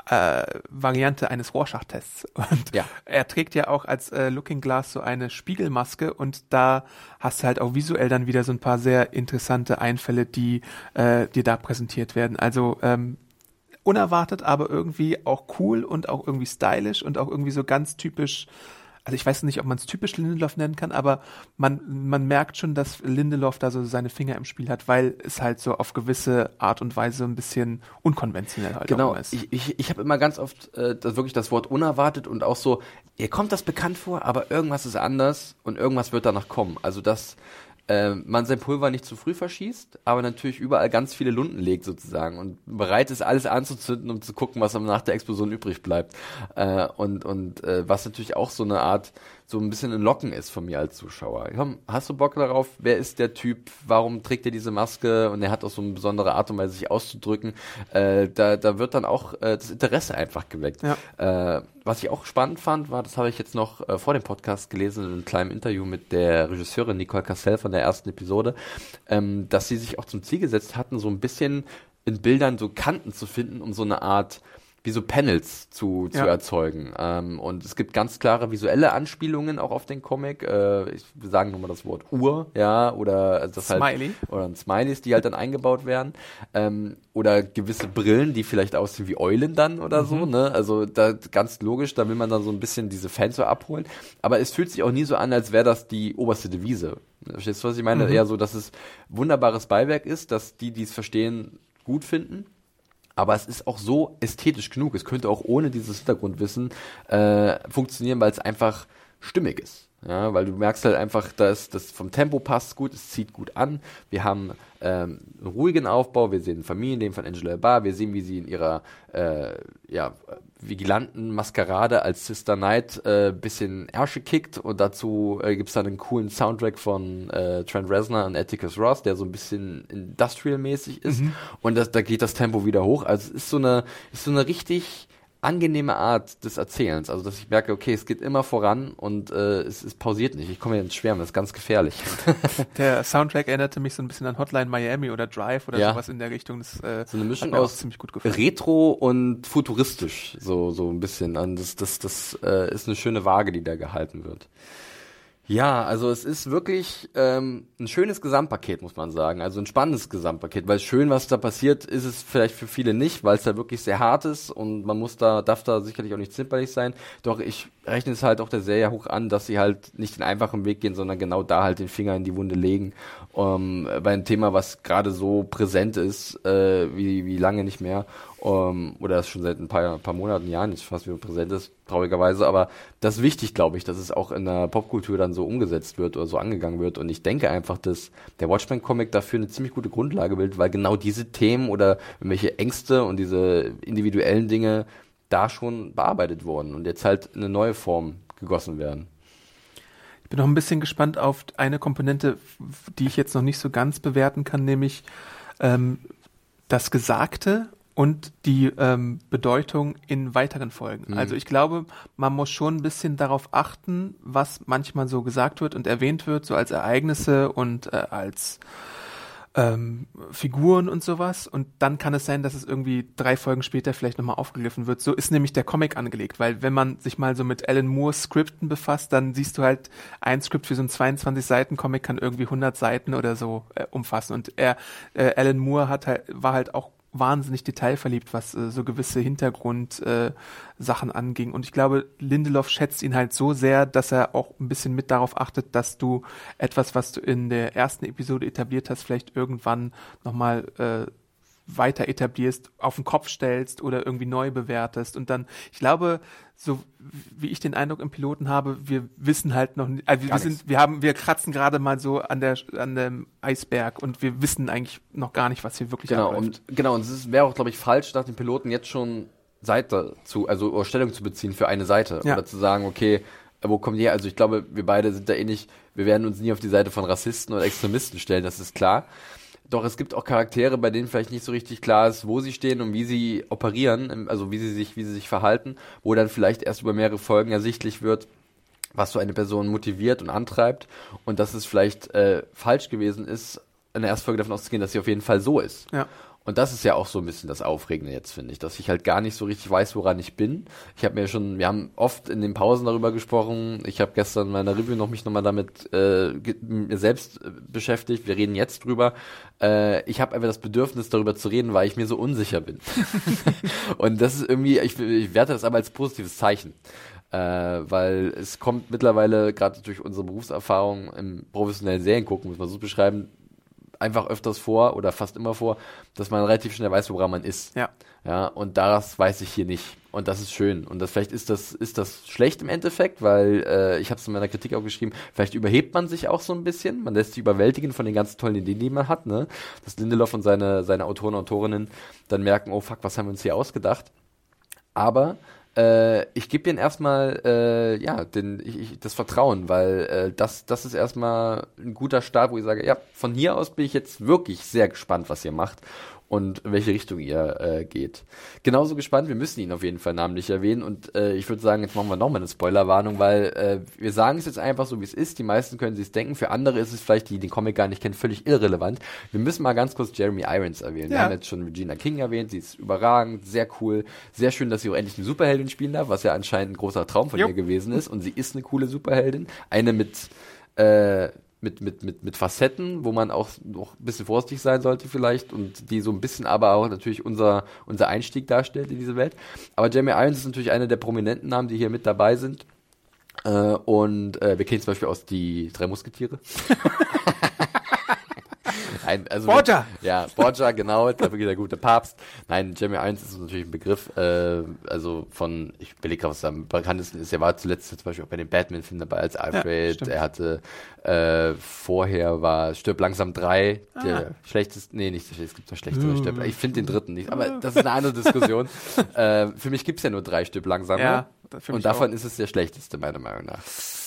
äh, Variante eines Rorschach-Tests. Und ja. er trägt ja auch als äh, Looking Glass so eine Spiegelmaske und da hast du halt auch visuell dann wieder so ein paar sehr interessante Einfälle, die äh, dir da präsentiert werden. Also ähm, unerwartet, aber irgendwie auch cool und auch irgendwie stylisch und auch irgendwie so ganz typisch also ich weiß nicht, ob man es typisch Lindelof nennen kann, aber man, man merkt schon, dass Lindelof da so seine Finger im Spiel hat, weil es halt so auf gewisse Art und Weise ein bisschen unkonventionell halt genau. ist. Genau, ich, ich, ich habe immer ganz oft äh, das, wirklich das Wort unerwartet und auch so, ihr kommt das bekannt vor, aber irgendwas ist anders und irgendwas wird danach kommen. Also das äh, man sein Pulver nicht zu früh verschießt, aber natürlich überall ganz viele Lunden legt sozusagen und bereit ist, alles anzuzünden, um zu gucken, was nach der Explosion übrig bleibt. Äh, und und äh, was natürlich auch so eine Art so ein bisschen ein Locken ist von mir als Zuschauer. Komm, hast du Bock darauf? Wer ist der Typ? Warum trägt er diese Maske? Und er hat auch so eine besondere Art und Weise, sich auszudrücken. Äh, da, da wird dann auch äh, das Interesse einfach geweckt. Ja. Äh, was ich auch spannend fand, war, das habe ich jetzt noch äh, vor dem Podcast gelesen, in einem kleinen Interview mit der Regisseurin Nicole Cassell von der ersten Episode, ähm, dass sie sich auch zum Ziel gesetzt hatten, so ein bisschen in Bildern so Kanten zu finden, um so eine Art wie so Panels zu, zu Ja. erzeugen. Ähm, und es gibt ganz klare visuelle Anspielungen auch auf den Comic. Äh, ich wir sagen nur mal das Wort Uhr, ja, oder das Smiley. Halt, oder Smileys, die halt dann eingebaut werden. Ähm, oder gewisse Brillen, die vielleicht aussehen wie Eulen dann oder so, ne? Also da ganz logisch, da will man dann so ein bisschen diese Fans so abholen. Aber es fühlt sich auch nie so an, als wäre das die oberste Devise. Verstehst du, was ich meine? Eher so, dass es wunderbares Beiwerk ist, dass die, die es verstehen, gut finden. Aber es ist auch so ästhetisch genug. Es könnte auch ohne dieses Hintergrundwissen äh, funktionieren, weil es einfach stimmig ist. Ja, weil du merkst halt einfach, dass das vom Tempo passt gut, es zieht gut an. Wir haben ähm, einen ruhigen Aufbau, wir sehen Familienleben von Angela Barr, wir sehen, wie sie in ihrer äh, ja, vigilanten Maskerade als Sister Knight äh, bisschen Ärsche kickt. Und dazu äh, gibt's dann einen coolen Soundtrack von äh, Trent Reznor und Atticus Ross, der so ein bisschen industrial-mäßig ist. Und das, da geht das Tempo wieder hoch. Also es ist so eine, ist so eine richtig angenehme Art des Erzählens. Also dass ich merke, okay, es geht immer voran und äh, es, es pausiert nicht. Ich komme hier ins Schwärmen, das ist ganz gefährlich. Der Soundtrack erinnerte mich so ein bisschen an Hotline Miami oder Drive oder Ja. sowas in der Richtung. Das äh, So eine Mischung aus ziemlich gut gefallen. Retro und futuristisch, so, so ein bisschen. Und das, das, das äh, ist eine schöne Waage, die da gehalten wird. Ja, also es ist wirklich ähm, ein schönes Gesamtpaket, muss man sagen. Also ein spannendes Gesamtpaket, weil schön, was da passiert, ist es vielleicht für viele nicht, weil es da wirklich sehr hart ist und man muss da, darf da sicherlich auch nicht zimperlich sein. Doch ich rechne es halt auch der Serie hoch an, dass sie halt nicht den einfachen Weg gehen, sondern genau da halt den Finger in die Wunde legen. Um, bei einem Thema, was gerade so präsent ist, äh, wie, wie lange nicht mehr. Um, oder das schon seit ein paar, paar Monaten, Jahren jetzt fast wieder präsent ist, traurigerweise. Aber das ist wichtig, glaube ich, dass es auch in der Popkultur dann so umgesetzt wird oder so angegangen wird. Und ich denke einfach, dass der Watchmen-Comic dafür eine ziemlich gute Grundlage bildet, weil genau diese Themen oder irgendwelche Ängste und diese individuellen Dinge da schon bearbeitet wurden und jetzt halt in eine neue Form gegossen werden. Ich bin noch ein bisschen gespannt auf eine Komponente, die ich jetzt noch nicht so ganz bewerten kann, nämlich ähm, das Gesagte und die ähm, Bedeutung in weiteren Folgen. Also ich glaube, man muss schon ein bisschen darauf achten, was manchmal so gesagt wird und erwähnt wird, so als Ereignisse und äh, als ähm, Figuren und sowas. Und dann kann es sein, dass es irgendwie drei Folgen später vielleicht nochmal aufgegriffen wird. So ist nämlich der Comic angelegt, weil wenn man sich mal so mit Alan Moores Skripten befasst, dann siehst du halt, ein Skript für so einen 22-Seiten-Comic kann irgendwie 100 Seiten oder so äh, umfassen. Und er, äh, Alan Moore hat halt, war halt auch wahnsinnig detailverliebt, was äh, so gewisse Hintergrund äh, anging. Und ich glaube, Lindelof schätzt ihn halt so sehr, dass er auch ein bisschen mit darauf achtet, dass du etwas, was du in der ersten Episode etabliert hast, vielleicht irgendwann nochmal äh, weiter etablierst, auf den Kopf stellst oder irgendwie neu bewertest. Und dann, ich glaube, so wie ich den Eindruck im Piloten habe, wir wissen halt noch nicht, also wir Gar sind, wir haben, wir kratzen gerade mal so an der an dem Eisberg und wir wissen eigentlich noch gar nicht, was hier wirklich Genau, abläuft. und genau, und es wäre auch, glaube ich, falsch, nach dem Piloten jetzt schon Seite zu, also Stellung zu beziehen für eine Seite. Ja. Oder zu sagen, okay, wo kommt die her? Also ich glaube, wir beide sind da ähnlich, wir werden uns nie auf die Seite von Rassisten oder Extremisten stellen, das ist klar. Doch es gibt auch Charaktere, bei denen vielleicht nicht so richtig klar ist, wo sie stehen und wie sie operieren, also wie sie sich, wie sie sich verhalten, wo dann vielleicht erst über mehrere Folgen ersichtlich wird, was so eine Person motiviert und antreibt und dass es vielleicht äh, falsch gewesen ist, in der ersten Folge davon auszugehen, dass sie auf jeden Fall so ist. Ja. Und das ist ja auch so ein bisschen das Aufregende jetzt, finde ich, dass ich halt gar nicht so richtig weiß, woran ich bin. Ich habe mir schon, wir haben oft in den Pausen darüber gesprochen. Ich habe gestern in meiner Review noch mich nochmal damit äh, mir selbst äh, beschäftigt. Wir reden jetzt drüber. Äh, ich habe einfach das Bedürfnis, darüber zu reden, weil ich mir so unsicher bin. Und das ist irgendwie, ich, ich werte das aber als positives Zeichen. Äh, weil es kommt mittlerweile, gerade durch unsere Berufserfahrung im professionellen Seriengucken, muss man so beschreiben, einfach öfters vor oder fast immer vor, dass man relativ schnell weiß, woran man ist. Ja. Ja, und das weiß ich hier nicht. Und das ist schön. Und das vielleicht ist das, ist das schlecht im Endeffekt, weil äh, ich habe es in meiner Kritik auch geschrieben, vielleicht überhebt man sich auch so ein bisschen. Man lässt sich überwältigen von den ganzen tollen Ideen, die man hat, ne? Dass Lindelof und seine, seine Autoren und Autorinnen dann merken, oh fuck, was haben wir uns hier ausgedacht? Aber äh, ich gebe ihnen erstmal äh, ja, den, ich, ich, das Vertrauen, weil äh, das, das ist erstmal ein guter Start, wo ich sage, ja, von hier aus bin ich jetzt wirklich sehr gespannt, was ihr macht. Und in welche Richtung ihr äh, geht. Genauso gespannt, wir müssen ihn auf jeden Fall namentlich erwähnen und äh, ich würde sagen, jetzt machen wir nochmal eine Spoilerwarnung, weil äh, wir sagen es jetzt einfach so, wie es ist. Die meisten können sich denken, für andere ist es vielleicht, die den Comic gar nicht kennen, völlig irrelevant. Wir müssen mal ganz kurz Jeremy Irons erwähnen. Ja. Wir haben jetzt schon Regina King erwähnt, sie ist überragend, sehr cool, sehr schön, dass sie auch endlich eine Superheldin spielen darf, was ja anscheinend ein großer Traum von jo. ihr gewesen ist und sie ist eine coole Superheldin. Eine mit äh, mit, mit, mit, mit Facetten, wo man auch noch ein bisschen vorsichtig sein sollte vielleicht und die so ein bisschen aber auch natürlich unser, unser Einstieg darstellt in diese Welt. Aber Jamie Irons ist natürlich einer der prominenten Namen, die hier mit dabei sind. Äh, und äh, wir kennen zum Beispiel aus die drei Musketiere. Nein, also Borgia! ja, Borgia, genau, der wirklich der gute Papst. Nein, Jamie Irons ist natürlich ein Begriff, äh, also von, ich belege was am bekanntesten ist, er war zuletzt zum Beispiel auch bei den Batman-Filmen dabei als Alfred. Ja, er hatte äh, vorher war Stirb langsam 3, ah. der schlechteste, nee, nicht, es gibt noch schlechtere uh. Stirb, ich finde den dritten nicht, aber das ist eine andere Diskussion. äh, für mich gibt's ja nur drei Stirb langsam. Ja, und davon auch. ist es der schlechteste, meiner Meinung nach.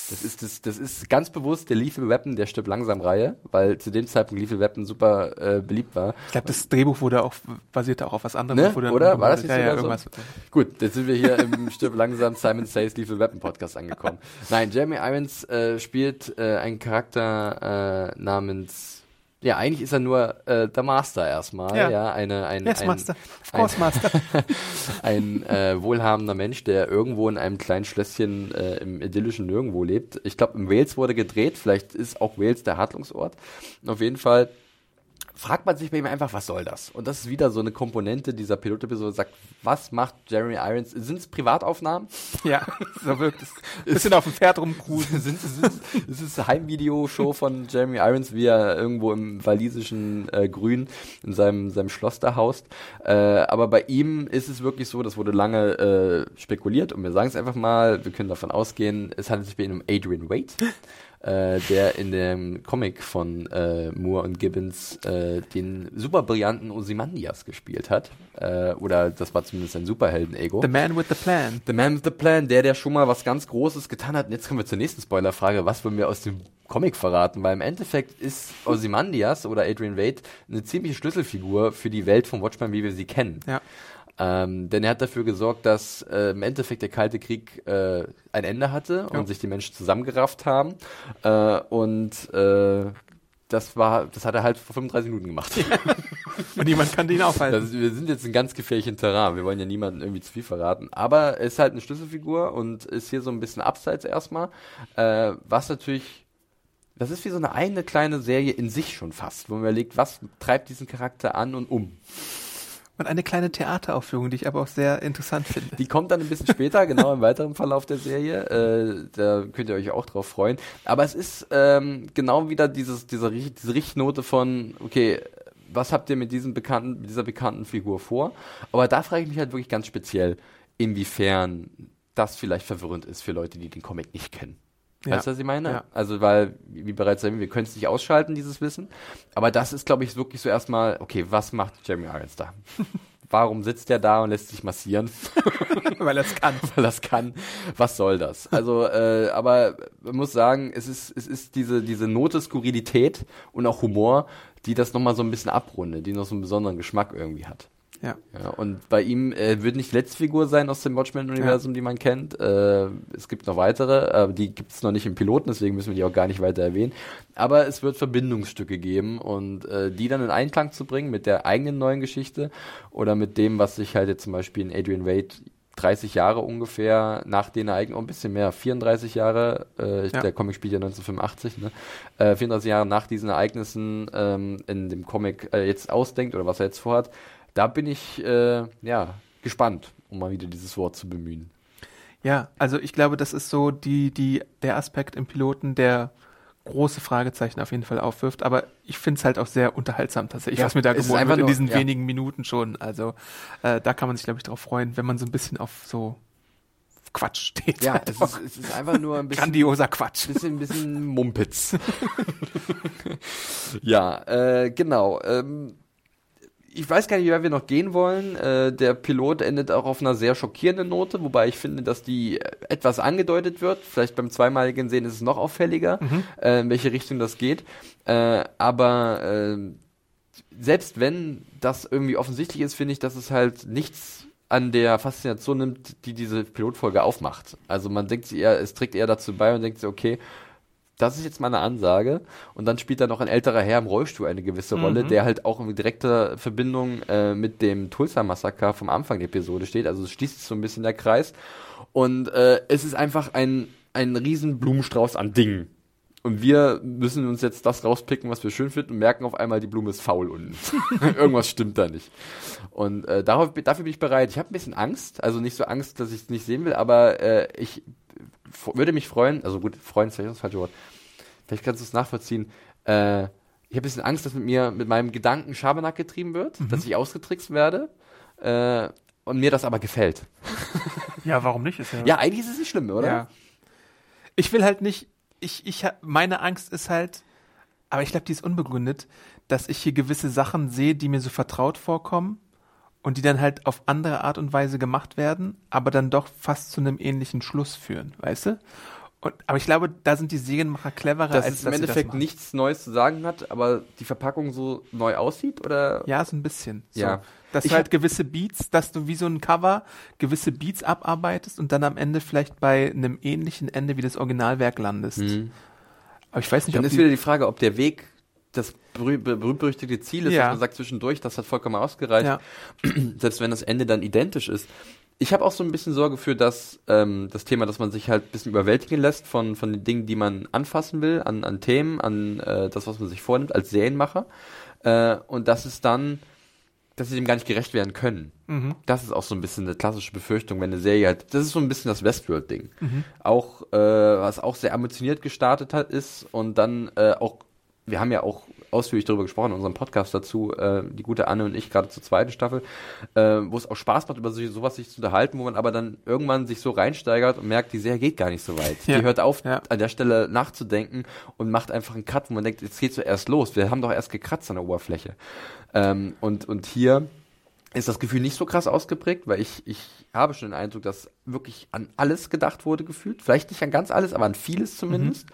Das ist, das, das ist ganz bewusst der Lethal Weapon der Stirb langsam Reihe, weil zu dem Zeitpunkt Lethal Weapon super äh, beliebt war. Ich glaube, das Drehbuch wurde auch, basierte auch auf was anderem. Ne? Oder? War das nicht ja, ja, so? Gut, jetzt sind wir hier im Stirb langsam Simon Says Lethal Weapon Podcast angekommen. Nein, Jeremy Irons äh, spielt äh, einen Charakter äh, namens ja, eigentlich ist er nur äh, der Master erstmal, ja, ja eine ein yes, ein, Master. Of course, ein, Master. ein äh, wohlhabender Mensch, der irgendwo in einem kleinen Schlösschen äh, im idyllischen Nirgendwo lebt. Ich glaube, in Wales wurde gedreht, vielleicht ist auch Wales der Handlungsort. Auf jeden Fall fragt man sich bei ihm einfach, was soll das? Und das ist wieder so eine Komponente dieser Pilotepisode, sagt, was macht Jeremy Irons? Sind es Privataufnahmen? Ja, so wirkt es. Bisschen auf dem Pferd rumcruisen. sind, sind, ist es Heimvideoshow von Jeremy Irons, wie er irgendwo im walisischen äh, Grün in seinem, seinem Schloss da haust. Äh, aber bei ihm ist es wirklich so, das wurde lange äh, spekuliert und wir sagen es einfach mal, wir können davon ausgehen, es handelt sich bei ihm um Adrian Wade äh, der in dem Comic von äh, Moore und Gibbons äh, den super brillanten Ozymandias gespielt hat. Äh, oder das war zumindest ein Superhelden-Ego. The Man with the Plan. The Man with the Plan, der, der schon mal was ganz Großes getan hat. Und jetzt kommen wir zur nächsten Spoilerfrage. Was wollen wir aus dem Comic verraten? Weil im Endeffekt ist Ozymandias oder Adrian Wade eine ziemliche Schlüsselfigur für die Welt von Watchmen, wie wir sie kennen. Ja. Ähm, denn er hat dafür gesorgt, dass äh, im Endeffekt der Kalte Krieg äh, ein Ende hatte ja. und sich die Menschen zusammengerafft haben. Äh, und äh, das war, das hat er halt vor 35 Minuten gemacht. Und niemand kann ihn aufhalten. Das, wir sind jetzt in ganz gefährlichen Terrain. Wir wollen ja niemanden irgendwie zu viel verraten. Aber er ist halt eine Schlüsselfigur und ist hier so ein bisschen abseits erstmal. Äh, was natürlich das ist wie so eine eigene kleine Serie in sich schon fast, wo man überlegt, was treibt diesen Charakter an und um. Und eine kleine Theateraufführung, die ich aber auch sehr interessant finde. Die kommt dann ein bisschen später, genau im weiteren Verlauf der Serie. Äh, da könnt ihr euch auch drauf freuen. Aber es ist ähm, genau wieder dieses, diese, diese Richtnote von, okay, was habt ihr mit diesem bekannten, dieser bekannten Figur vor? Aber da frage ich mich halt wirklich ganz speziell, inwiefern das vielleicht verwirrend ist für Leute, die den Comic nicht kennen. Ja. Weißt du, was ich meine? Ja. Also, weil, wie bereits erwähnt, wir können es nicht ausschalten, dieses Wissen. Aber das ist, glaube ich, wirklich so erstmal, okay, was macht Jeremy Irons da? Warum sitzt er da und lässt sich massieren? Weil er es kann. Weil er es kann. Was soll das? Also, äh, aber man muss sagen, es ist, es ist diese, diese Note Skurrilität und auch Humor, die das nochmal so ein bisschen abrundet, die noch so einen besonderen Geschmack irgendwie hat. Ja. ja. Und bei ihm äh, wird nicht die letzte Figur sein aus dem Watchmen-Universum, ja. die man kennt. Äh, es gibt noch weitere, äh, die gibt es noch nicht im Piloten, deswegen müssen wir die auch gar nicht weiter erwähnen. Aber es wird Verbindungsstücke geben und äh, die dann in Einklang zu bringen mit der eigenen neuen Geschichte oder mit dem, was sich halt jetzt zum Beispiel in Adrian Wade 30 Jahre ungefähr nach den Ereignissen, oh, ein bisschen mehr, 34 Jahre, äh, ja. der Comic spielt ja 1985, ne? Äh, 34 Jahre nach diesen Ereignissen ähm, in dem Comic äh, jetzt ausdenkt oder was er jetzt vorhat, da bin ich äh, ja gespannt, um mal wieder dieses Wort zu bemühen. Ja, also ich glaube, das ist so die, die, der Aspekt im Piloten, der große Fragezeichen auf jeden Fall aufwirft, aber ich finde es halt auch sehr unterhaltsam tatsächlich, ja, was mir da geboten wird in diesen ja. wenigen Minuten schon. Also äh, da kann man sich, glaube ich, darauf freuen, wenn man so ein bisschen auf so Quatsch steht. Ja, es ist, es ist, einfach nur ein bisschen. Grandioser Quatsch. Bisschen, ein bisschen Mumpitz. ja, äh, genau. Ähm, ich weiß gar nicht, wie weit wir noch gehen wollen. Äh, der Pilot endet auch auf einer sehr schockierenden Note, wobei ich finde, dass die etwas angedeutet wird. Vielleicht beim zweimaligen Sehen ist es noch auffälliger, mhm. äh, in welche Richtung das geht. Äh, aber äh, selbst wenn das irgendwie offensichtlich ist, finde ich, dass es halt nichts an der Faszination nimmt, die diese Pilotfolge aufmacht. Also man denkt sich eher, es trägt eher dazu bei und denkt sich, okay, das ist jetzt mal eine Ansage. Und dann spielt da noch ein älterer Herr im Rollstuhl eine gewisse Mhm. Rolle, der halt auch in direkter Verbindung äh, mit dem Tulsa-Massaker vom Anfang der Episode steht. Also es schließt so ein bisschen der Kreis. Und äh, es ist einfach ein, ein riesen Blumenstrauß an Dingen. Und wir müssen uns jetzt das rauspicken, was wir schön finden und merken auf einmal, die Blume ist faul und irgendwas stimmt da nicht. Und äh, darauf, dafür bin ich bereit. Ich habe ein bisschen Angst, also nicht so Angst, dass ich es nicht sehen will, aber äh, ich würde mich freuen, also gut, freuen ist vielleicht das falsche Wort. Vielleicht kannst du es nachvollziehen. Äh, ich habe ein bisschen Angst, dass mit mir, mit meinem Gedanken Schabernack getrieben wird, dass ich ausgetrickst werde. Äh, und mir das aber gefällt. Ja, warum nicht? Ist ja, Ja, eigentlich ist es nicht schlimm, oder? Ja. Ich will halt nicht, ich, ich meine Angst ist halt, aber ich glaube, die ist unbegründet, dass ich hier gewisse Sachen sehe, die mir so vertraut vorkommen und die dann halt auf andere Art und Weise gemacht werden, aber dann doch fast zu einem ähnlichen Schluss führen, weißt du? Und, aber ich glaube, da sind die Serienmacher cleverer, Dass als es im dass Endeffekt nichts Neues zu sagen hat, aber die Verpackung so neu aussieht, oder? Ja, so ein bisschen. So. Ja. Dass Ich du halt gewisse Beats, dass du wie so ein Cover gewisse Beats abarbeitest und dann am Ende vielleicht bei einem ähnlichen Ende wie das Originalwerk landest. Mhm. Aber ich weiß nicht, Dann ob ist wieder die Frage, ob der Weg das berüh- be- berühmt-berüchtigte Ziel ist, Ja. dass man sagt zwischendurch, das hat vollkommen ausgereicht, Ja. selbst wenn das Ende dann identisch ist. Ich habe auch so ein bisschen Sorge für das, ähm, das Thema, dass man sich halt ein bisschen überwältigen lässt von, von den Dingen, die man anfassen will, an, an Themen, an äh, das, was man sich vornimmt als Serienmacher. Äh, und dass es dann, dass sie dem gar nicht gerecht werden können. Mhm. Das ist auch so ein bisschen eine klassische Befürchtung, wenn eine Serie halt, das ist so ein bisschen das Westworld-Ding. Mhm. Auch, äh, was auch sehr ambitioniert gestartet hat, ist und dann äh, auch, wir haben ja auch ausführlich darüber gesprochen in unserem Podcast dazu, äh, die gute Anne und ich gerade zur zweiten Staffel, äh, wo es auch Spaß macht, über so, sowas sich zu unterhalten, wo man aber dann irgendwann sich so reinsteigert und merkt, die Serie geht gar nicht so weit. Ja. Die hört auf, Ja. an der Stelle nachzudenken und macht einfach einen Cut, wo man denkt, jetzt geht's so erst los. Wir haben doch erst gekratzt an der Oberfläche. Ähm, und, und hier ist das Gefühl nicht so krass ausgeprägt, weil ich, ich habe schon den Eindruck, dass wirklich an alles gedacht wurde gefühlt. Vielleicht nicht an ganz alles, aber an vieles zumindest.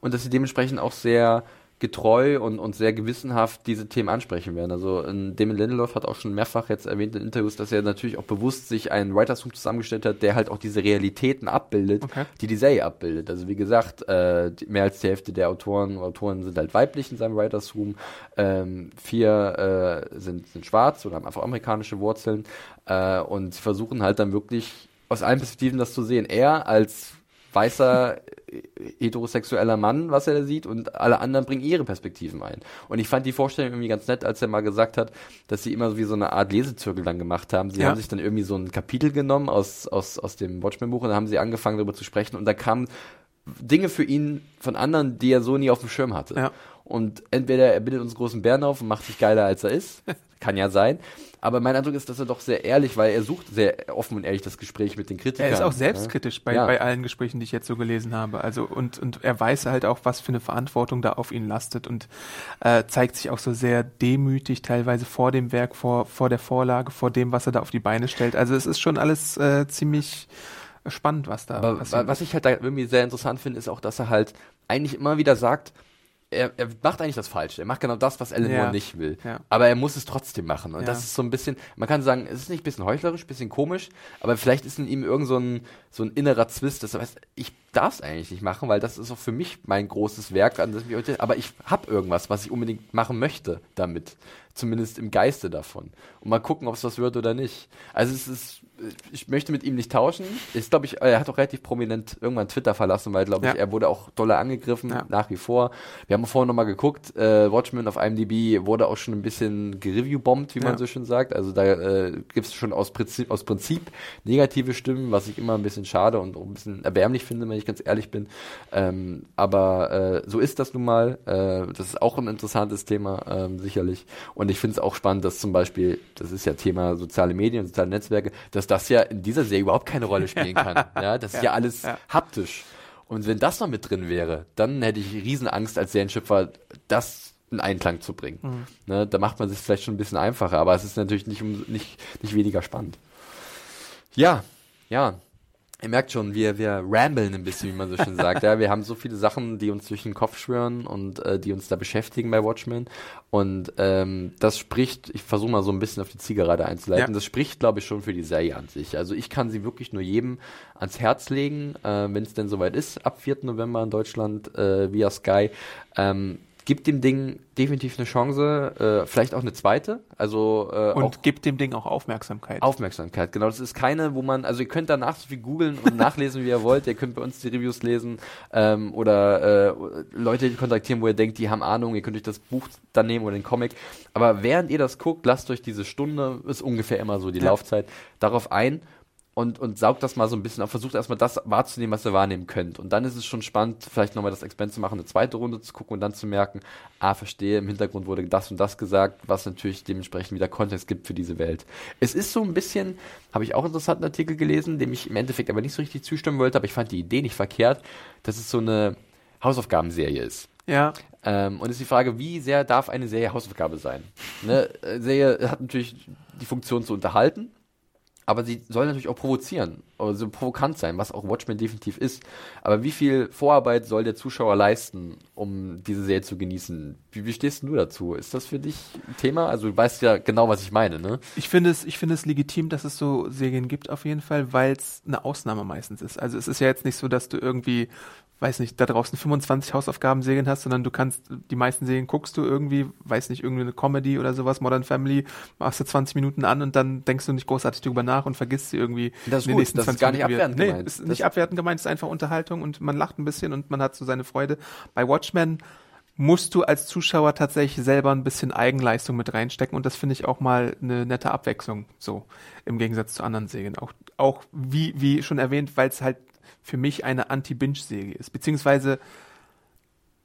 Und dass sie dementsprechend auch sehr getreu und, und sehr gewissenhaft diese Themen ansprechen werden. Also ähm, Damon Lindelof hat auch schon mehrfach jetzt erwähnt in Interviews, dass er natürlich auch bewusst sich einen Writers Room zusammengestellt hat, der halt auch diese Realitäten abbildet, Okay. die die Serie abbildet. Also wie gesagt, äh, mehr als die Hälfte der Autoren und Autoren sind halt weiblich in seinem Writers Room. Ähm, vier äh, sind, sind schwarz oder haben einfach amerikanische Wurzeln. Äh, und sie versuchen halt dann wirklich aus allen Perspektiven das zu sehen. Er als weißer äh, heterosexueller Mann, was er da sieht, und alle anderen bringen ihre Perspektiven ein. Und ich fand die Vorstellung irgendwie ganz nett, als er mal gesagt hat, dass sie immer so wie so eine Art Lesezirkel dann gemacht haben. Sie Ja. haben sich dann irgendwie so ein Kapitel genommen aus, aus, aus dem Watchmen-Buch und dann haben sie angefangen darüber zu sprechen und da kamen Dinge für ihn von anderen, die er so nie auf dem Schirm hatte. Ja. Und entweder er bildet uns großen Bären auf und macht sich geiler, als er ist. Kann ja sein. Aber mein Eindruck ist, dass er doch sehr ehrlich, weil er sucht sehr offen und ehrlich das Gespräch mit den Kritikern. Er ist auch ne? selbstkritisch bei, Ja. bei allen Gesprächen, die ich jetzt so gelesen habe. Also und, und er weiß halt auch, was für eine Verantwortung da auf ihn lastet und äh, zeigt sich auch so sehr demütig teilweise vor dem Werk, vor, vor der Vorlage, vor dem, was er da auf die Beine stellt. Also es ist schon alles äh, ziemlich spannend, was da Aber passiert. wa- was ich halt da irgendwie sehr interessant finde, ist auch, dass er halt eigentlich immer wieder sagt, er, er macht eigentlich das Falsche. Er macht genau das, was Alan Ja. Moore nicht will. Ja. Aber er muss es trotzdem machen. Und Ja. das ist so ein bisschen, man kann sagen, es ist nicht ein bisschen heuchlerisch, ein bisschen komisch, aber vielleicht ist in ihm irgend so ein, so ein innerer Zwist, dass er weiß, ich darf es eigentlich nicht machen, weil das ist auch für mich mein großes Werk, an das ich mich heute, aber ich habe irgendwas, was ich unbedingt machen möchte damit. Zumindest im Geiste davon. Und mal gucken, ob es was wird oder nicht. Also es ist, ich möchte mit ihm nicht tauschen. Ich glaube, ich, er hat auch relativ prominent irgendwann Twitter verlassen, weil, glaube ich, Ja. er wurde auch doller angegriffen, Ja. nach wie vor. Wir haben vorhin nochmal geguckt, äh, Watchmen auf IMDb wurde auch schon ein bisschen gereviewbombt, wie man Ja. so schön sagt. Also da äh, gibt es schon aus Prinzip, aus Prinzip negative Stimmen, was ich immer ein bisschen schade und auch ein bisschen erbärmlich finde, wenn ich ganz ehrlich bin. Ähm, aber äh, so ist das nun mal. Äh, das ist auch ein interessantes Thema, ähm, sicherlich. Und ich finde es auch spannend, dass zum Beispiel, das ist ja Thema soziale Medien soziale Netzwerke, dass das ja in dieser Serie überhaupt keine Rolle spielen kann. ja, das ist ja alles ja. haptisch. Und wenn das noch mit drin wäre, dann hätte ich Riesenangst als Serienschöpfer, das in Einklang zu bringen. Mhm. Ne, da macht man sich vielleicht schon ein bisschen einfacher, aber es ist natürlich nicht, um, nicht, nicht weniger spannend. Ja, ja. Ihr merkt schon, wir, wir ramblen ein bisschen, wie man so schön sagt. Ja, wir haben so viele Sachen, die uns durch den Kopf schwören und äh, die uns da beschäftigen bei Watchmen. Und ähm, das spricht, ich versuche mal so ein bisschen auf die Zielgerade einzuleiten, Ja. das spricht, glaube ich, schon für die Serie an sich. Also ich kann sie wirklich nur jedem ans Herz legen, äh, wenn es denn soweit ist, ab 4. November in Deutschland äh, via Sky. Ähm, gibt dem Ding definitiv eine Chance, äh, vielleicht auch eine zweite. Also äh, Und auch gibt dem Ding auch Aufmerksamkeit. Aufmerksamkeit, genau. Das ist keine, wo man, also ihr könnt danach so viel googeln und nachlesen, wie ihr wollt. Ihr könnt bei uns die Reviews lesen ähm, oder äh, Leute kontaktieren, wo ihr denkt, die haben Ahnung. Ihr könnt euch das Buch dann nehmen oder den Comic. Aber während ihr das guckt, lasst euch diese Stunde, ist ungefähr immer so die Ja. Laufzeit, darauf ein und, und saugt das mal so ein bisschen auf. Versucht erstmal das wahrzunehmen, was ihr wahrnehmen könnt. Und dann ist es schon spannend, vielleicht nochmal das Experiment zu machen, eine zweite Runde zu gucken und dann zu merken, ah, verstehe, im Hintergrund wurde das und das gesagt, was natürlich dementsprechend wieder Kontext gibt für diese Welt. Es ist so ein bisschen, habe ich auch einen interessanten Artikel gelesen, dem ich im Endeffekt aber nicht so richtig zustimmen wollte, aber ich fand die Idee nicht verkehrt, dass es so eine Hausaufgabenserie ist. Ja, Ähm, und ist die Frage, wie sehr darf eine Serie Hausaufgabe sein? Ne? äh, Serie hat natürlich die Funktion zu unterhalten, aber sie soll natürlich auch provozieren, also provokant sein, was auch Watchmen definitiv ist. Aber wie viel Vorarbeit soll der Zuschauer leisten, um diese Serie zu genießen? Wie, wie stehst du dazu? Ist das für dich ein Thema? Also du weißt ja genau, was ich meine, ne? ich finde es, ich finde es legitim, dass es so Serien gibt auf jeden Fall, weil es eine Ausnahme meistens ist. Also es ist ja jetzt nicht so, dass du irgendwie, weiß nicht, da draußen 25 Hausaufgaben-Serien hast, sondern du kannst, die meisten Serien guckst du irgendwie, weiß nicht, irgendeine Comedy oder sowas, Modern Family, machst du 20 Minuten an und dann denkst du nicht großartig drüber nach und vergisst sie irgendwie. Das ist in den gut, nächsten das ist 20 gar nicht Minuten wieder. abwertend nee, gemeint. ist Das- nicht abwertend gemeint, ist einfach Unterhaltung und man lacht ein bisschen und man hat so seine Freude. Bei Watchmen musst du als Zuschauer tatsächlich selber ein bisschen Eigenleistung mit reinstecken und das finde ich auch mal eine nette Abwechslung, so im Gegensatz zu anderen Serien. Auch, auch wie, wie schon erwähnt, weil es halt für mich eine Anti-Binge-Serie ist. Beziehungsweise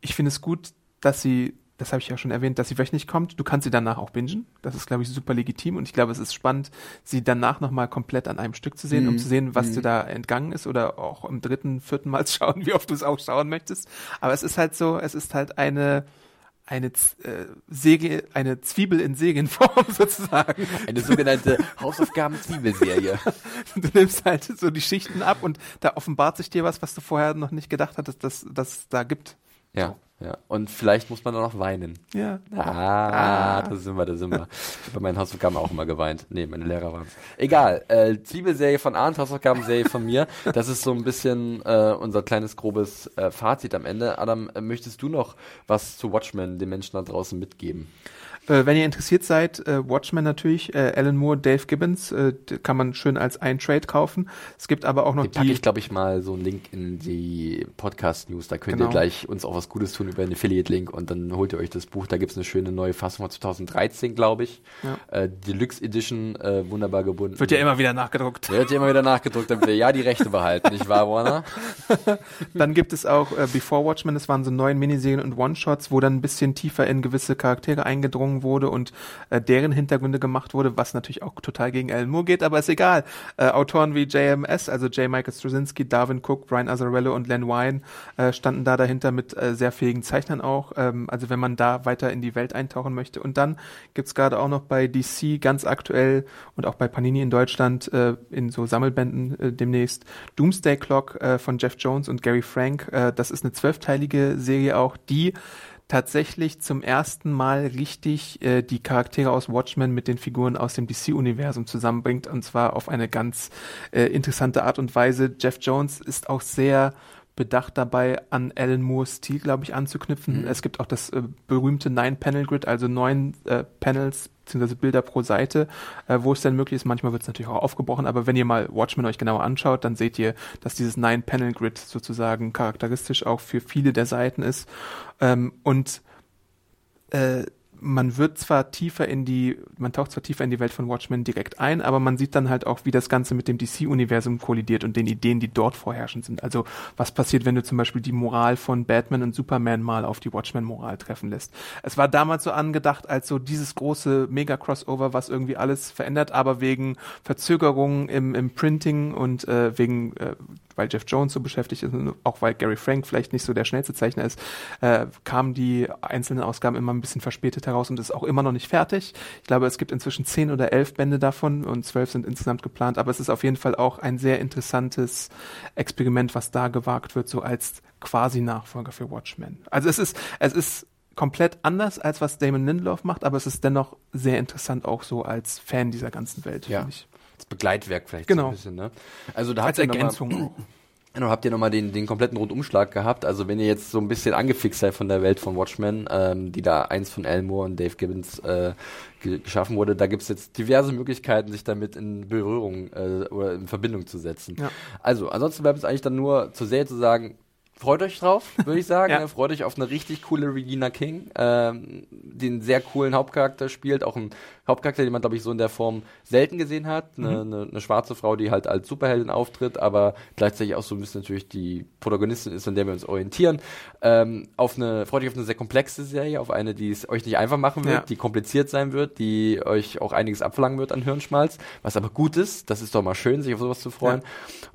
ich finde es gut, dass sie, das habe ich ja schon erwähnt, dass sie wöchentlich kommt. Du kannst sie danach auch bingen. Das ist, glaube ich, super legitim und ich glaube, es ist spannend, sie danach nochmal komplett an einem Stück zu sehen, um zu sehen, was dir da entgangen ist oder auch im dritten, vierten Mal zu schauen, wie oft du es auch schauen möchtest. Aber es ist halt so, es ist halt eine eine Z- äh, Säge, eine Zwiebel in Serienform sozusagen. Eine sogenannte Hausaufgaben-Zwiebelserie. Du nimmst halt so die Schichten ab und da offenbart sich dir was, was du vorher noch nicht gedacht hattest, dass es da gibt. Ja, ja. Und vielleicht muss man dann noch weinen. Ja. Ah, da sind wir, da sind wir. Ich habe bei meinen Hausaufgaben auch immer geweint. Nee, meine Lehrer waren Egal. Äh, Zwiebelserie von Arndt, Hausaufgabenserie von mir. Das ist so ein bisschen äh, unser kleines, grobes äh, Fazit am Ende. Adam, äh, möchtest du noch was zu Watchmen den Menschen da draußen mitgeben? Äh, wenn ihr interessiert seid, äh, Watchmen natürlich, äh, Alan Moore, Dave Gibbons, äh, kann man schön als ein Trade kaufen. Es gibt aber auch noch Den packe die, ich, glaube ich, mal so einen Link in die Podcast-News. Da könnt Genau. ihr gleich uns auch was Gutes tun über einen Affiliate-Link und dann holt ihr euch das Buch. Da gibt's eine schöne neue Fassung von 2013, glaube ich. Ja. Äh, Deluxe Edition, äh, wunderbar gebunden. wird ja immer wieder nachgedruckt. Wird ja immer wieder nachgedruckt, damit wir ja die Rechte behalten, nicht wahr, Warner? Dann gibt es auch äh, Before Watchmen, das waren so neun Miniserien und One-Shots, wo dann ein bisschen tiefer in gewisse Charaktere eingedrungen wurde und äh, deren Hintergründe gemacht wurde, was natürlich auch total gegen Alan Moore geht, aber ist egal. Äh, Autoren wie JMS, also J. Michael Straczynski, Darwin Cook, Brian Azzarello und Len Wein äh, standen da dahinter mit äh, sehr fähigen Zeichnern auch. Ähm, also wenn man da weiter in die Welt eintauchen möchte. Und dann gibt's gerade auch noch bei DC ganz aktuell und auch bei Panini in Deutschland äh, in so Sammelbänden äh, demnächst Doomsday Clock äh, von Jeff Jones und Gary Frank. Äh, das ist eine zwölfteilige Serie auch, die tatsächlich zum ersten Mal richtig äh, die Charaktere aus Watchmen mit den Figuren aus dem DC-Universum zusammenbringt und zwar auf eine ganz äh, interessante Art und Weise. Jeff Jones ist auch sehr bedacht dabei, an Alan Moores Stil, glaube ich, anzuknüpfen. Es gibt auch das äh, berühmte Nine-Panel-Grid, also neun äh, Panels beziehungsweise Bilder pro Seite, äh, wo es dann möglich ist. Manchmal wird es natürlich auch aufgebrochen, aber wenn ihr mal Watchmen euch genauer anschaut, dann seht ihr, dass dieses Nine-Panel-Grid sozusagen charakteristisch auch für viele der Seiten ist. Ähm, und äh, man wird zwar tiefer in die, man taucht zwar tiefer in die Welt von Watchmen direkt ein, aber man sieht dann halt auch, wie das Ganze mit dem DC-Universum kollidiert und den Ideen, die dort vorherrschend sind. Also was passiert, wenn du zum Beispiel die Moral von Batman und Superman mal auf die Watchmen-Moral treffen lässt. Es war damals so angedacht als so dieses große Mega-Crossover, was irgendwie alles verändert, aber wegen Verzögerungen im, im Printing und äh, wegen äh, weil Jeff Jones so beschäftigt ist und auch weil Gary Frank vielleicht nicht so der schnellste Zeichner ist, äh, kamen die einzelnen Ausgaben immer ein bisschen verspätet heraus und ist auch immer noch nicht fertig. Ich glaube, es gibt inzwischen zehn oder elf Bände davon und zwölf sind insgesamt geplant, aber es ist auf jeden Fall auch ein sehr interessantes Experiment, was da gewagt wird, so als quasi Nachfolger für Watchmen. Also es ist, es ist komplett anders, als was Damon Lindelof macht, aber es ist dennoch sehr interessant auch so als Fan dieser ganzen Welt, Ja. finde ich. Das Begleitwerk vielleicht Genau. so ein bisschen, ne? Also da Als habt ihr noch mal- Ergänzung. Genau, habt ihr nochmal den, den kompletten Rundumschlag gehabt. Also wenn ihr jetzt so ein bisschen angefixt seid von der Welt von Watchmen, ähm, die da eins von Alan Moore und Dave Gibbons äh, ge geschaffen wurde, da gibt's jetzt diverse Möglichkeiten, sich damit in Berührung äh, oder in Verbindung zu setzen. Ja. Also, ansonsten bleibt es eigentlich dann nur zur Serie zu sagen, freut euch drauf, würde ich sagen. Ja. Ne? Freut euch auf eine richtig coole Regina King, ähm, die einen sehr coolen Hauptcharakter spielt, auch ein Hauptcharakter, den man, glaube ich, so in der Form selten gesehen hat. Eine, Mhm. eine, eine schwarze Frau, die halt als Superheldin auftritt, aber gleichzeitig auch so ein bisschen natürlich die Protagonistin ist, an der wir uns orientieren. Ähm, auf eine, freut euch auf eine sehr komplexe Serie, auf eine, die es euch nicht einfach machen wird, Ja. die kompliziert sein wird, die euch auch einiges abverlangen wird an Hirnschmalz, was aber gut ist. Das ist doch mal schön, sich auf sowas zu freuen.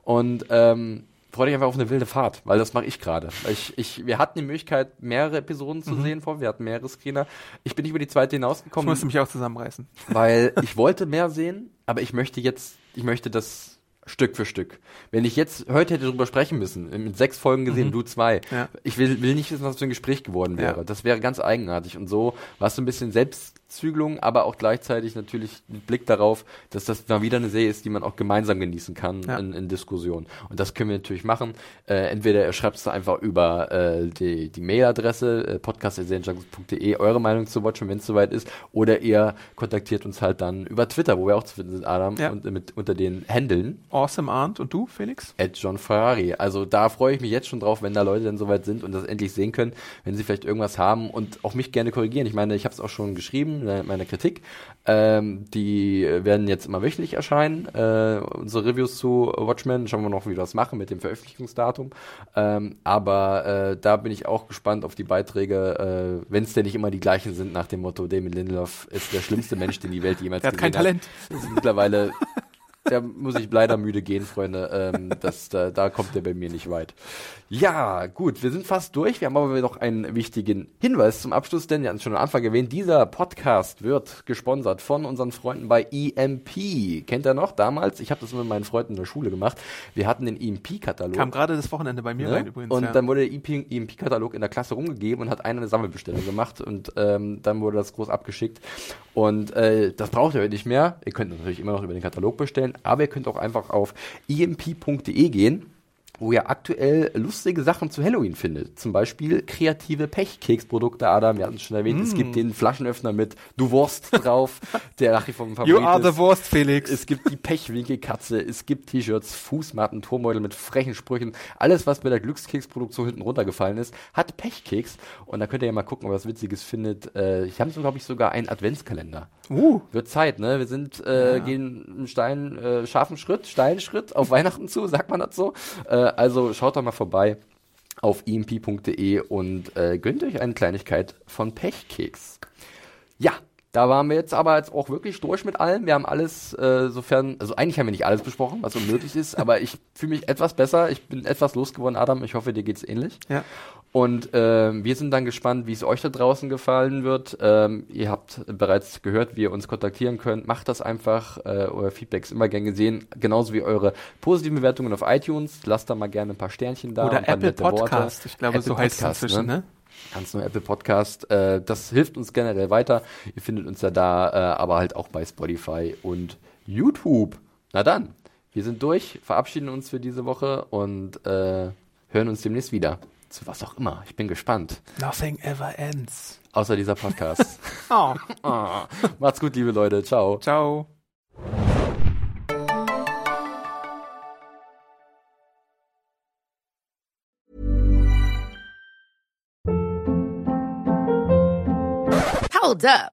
Und ähm, freut euch einfach auf eine wilde Fahrt, weil das mache ich gerade. Ich, ich, wir hatten die Möglichkeit, mehrere Episoden zu sehen vor, wir hatten mehrere Screener. Ich bin nicht über die zweite Ich hinausgekommen musste mich auch zusammenreißen. weil ich wollte mehr sehen, aber ich möchte jetzt, ich möchte das Stück für Stück. Wenn ich jetzt heute hätte darüber sprechen müssen, mit sechs Folgen gesehen, du zwei, Ja. ich will, will nicht wissen, was für ein Gespräch geworden wäre. Ja. Das wäre ganz eigenartig. Und so war es so ein bisschen Selbstzügelung, aber auch gleichzeitig natürlich mit Blick darauf, dass das mal wieder eine Serie ist, die man auch gemeinsam genießen kann Ja. in, in Diskussion. Und das können wir natürlich machen. Äh, entweder ihr schreibt es einfach über äh, die, die Mailadresse äh, podcast.serienjunkies.de eure Meinung zu Watchmen, wenn es soweit ist, oder ihr kontaktiert uns halt dann über Twitter, wo wir auch zu finden sind, Adam, Ja. und, mit, unter den Händeln Awesome Arndt und du, Felix? at John Ferrari. Also da freue ich mich jetzt schon drauf, wenn da Leute dann soweit sind und das endlich sehen können, wenn sie vielleicht irgendwas haben und auch mich gerne korrigieren. Ich meine, ich habe es auch schon geschrieben, in meiner Kritik. Ähm, die werden jetzt immer wöchentlich erscheinen. Äh, unsere Reviews zu Watchmen. Schauen wir noch, wie wir das machen mit dem Veröffentlichungsdatum. Ähm, aber äh, da bin ich auch gespannt auf die Beiträge, äh, wenn es denn nicht immer die gleichen sind, nach dem Motto, Damon Lindelof ist der schlimmste Mensch, den die Welt jemals Der hat kein gesehen Talent. Das ist mittlerweile da muss ich leider müde gehen, Freunde. Ähm, das, da, da kommt der bei mir nicht weit. Ja, gut, wir sind fast durch. Wir haben aber noch einen wichtigen Hinweis zum Abschluss, denn wir hatten es schon am Anfang erwähnt, dieser Podcast wird gesponsert von unseren Freunden bei EMP. Kennt ihr noch damals? Ich habe das mit meinen Freunden in der Schule gemacht. Wir hatten den EMP-Katalog. Kam gerade das Wochenende bei mir Ne? rein übrigens. Und ja. dann wurde der EMP-Katalog in der Klasse rumgegeben und hat einer eine Sammelbestellung gemacht und ähm, dann wurde das groß abgeschickt. Und äh, das braucht ihr heute nicht mehr. Ihr könnt natürlich immer noch über den Katalog bestellen, aber ihr könnt auch einfach auf emp.de gehen wo ihr aktuell lustige Sachen zu Halloween findet. Zum Beispiel kreative Pechkeksprodukte, Adam, wir hatten es schon erwähnt. Es gibt den Flaschenöffner mit Du Wurst drauf, der nach wie vor ein Favorit you are the worst, Felix. Es gibt die Pechwinkelkatze, es gibt T-Shirts, Fußmatten, Turmbeutel mit frechen Sprüchen. Alles, was bei der Glückskeksproduktion hinten runtergefallen ist, hat Pechkeks. Und da könnt ihr ja mal gucken, ob ihr was Witziges findet. Äh, ich habe so, glaube ich, sogar einen Adventskalender. uh, Wird Zeit, ne? Wir sind, äh, gehen einen stein, äh, scharfen Schritt, steilen Schritt auf Weihnachten zu, sagt man das so. Äh, also schaut doch mal vorbei auf emp.de und äh, gönnt euch eine Kleinigkeit von Pechkeks. Ja, da waren wir jetzt aber jetzt auch wirklich durch mit allem. Wir haben alles, äh, sofern, also eigentlich haben wir nicht alles besprochen, was unmöglich ist, aber ich fühle mich etwas besser. Ich bin etwas losgeworden, Adam. Ich hoffe, dir geht's ähnlich. ja. Und ähm, wir sind dann gespannt, wie es euch da draußen gefallen wird. Ähm, ihr habt bereits gehört, wie ihr uns kontaktieren könnt. Macht das einfach. Äh, euer Feedback ist immer gern gesehen. Genauso wie eure positiven Bewertungen auf iTunes. Lasst da mal gerne ein paar Sternchen da. und Oder paar Apple nette Worte. Podcast. Ich glaube, Apple so heißt es Podcast, inzwischen, ne? Ganz nur Apple Podcast. Äh, das hilft uns generell weiter. Ihr findet uns ja da, äh, aber halt auch bei Spotify und YouTube. Na dann, wir sind durch, verabschieden uns für diese Woche und äh, hören uns demnächst wieder. Zu was auch immer. Ich bin gespannt. Nothing ever ends. Außer dieser Podcast. Oh, Ah, Macht's gut, liebe Leute. Ciao. ciao. Hold up.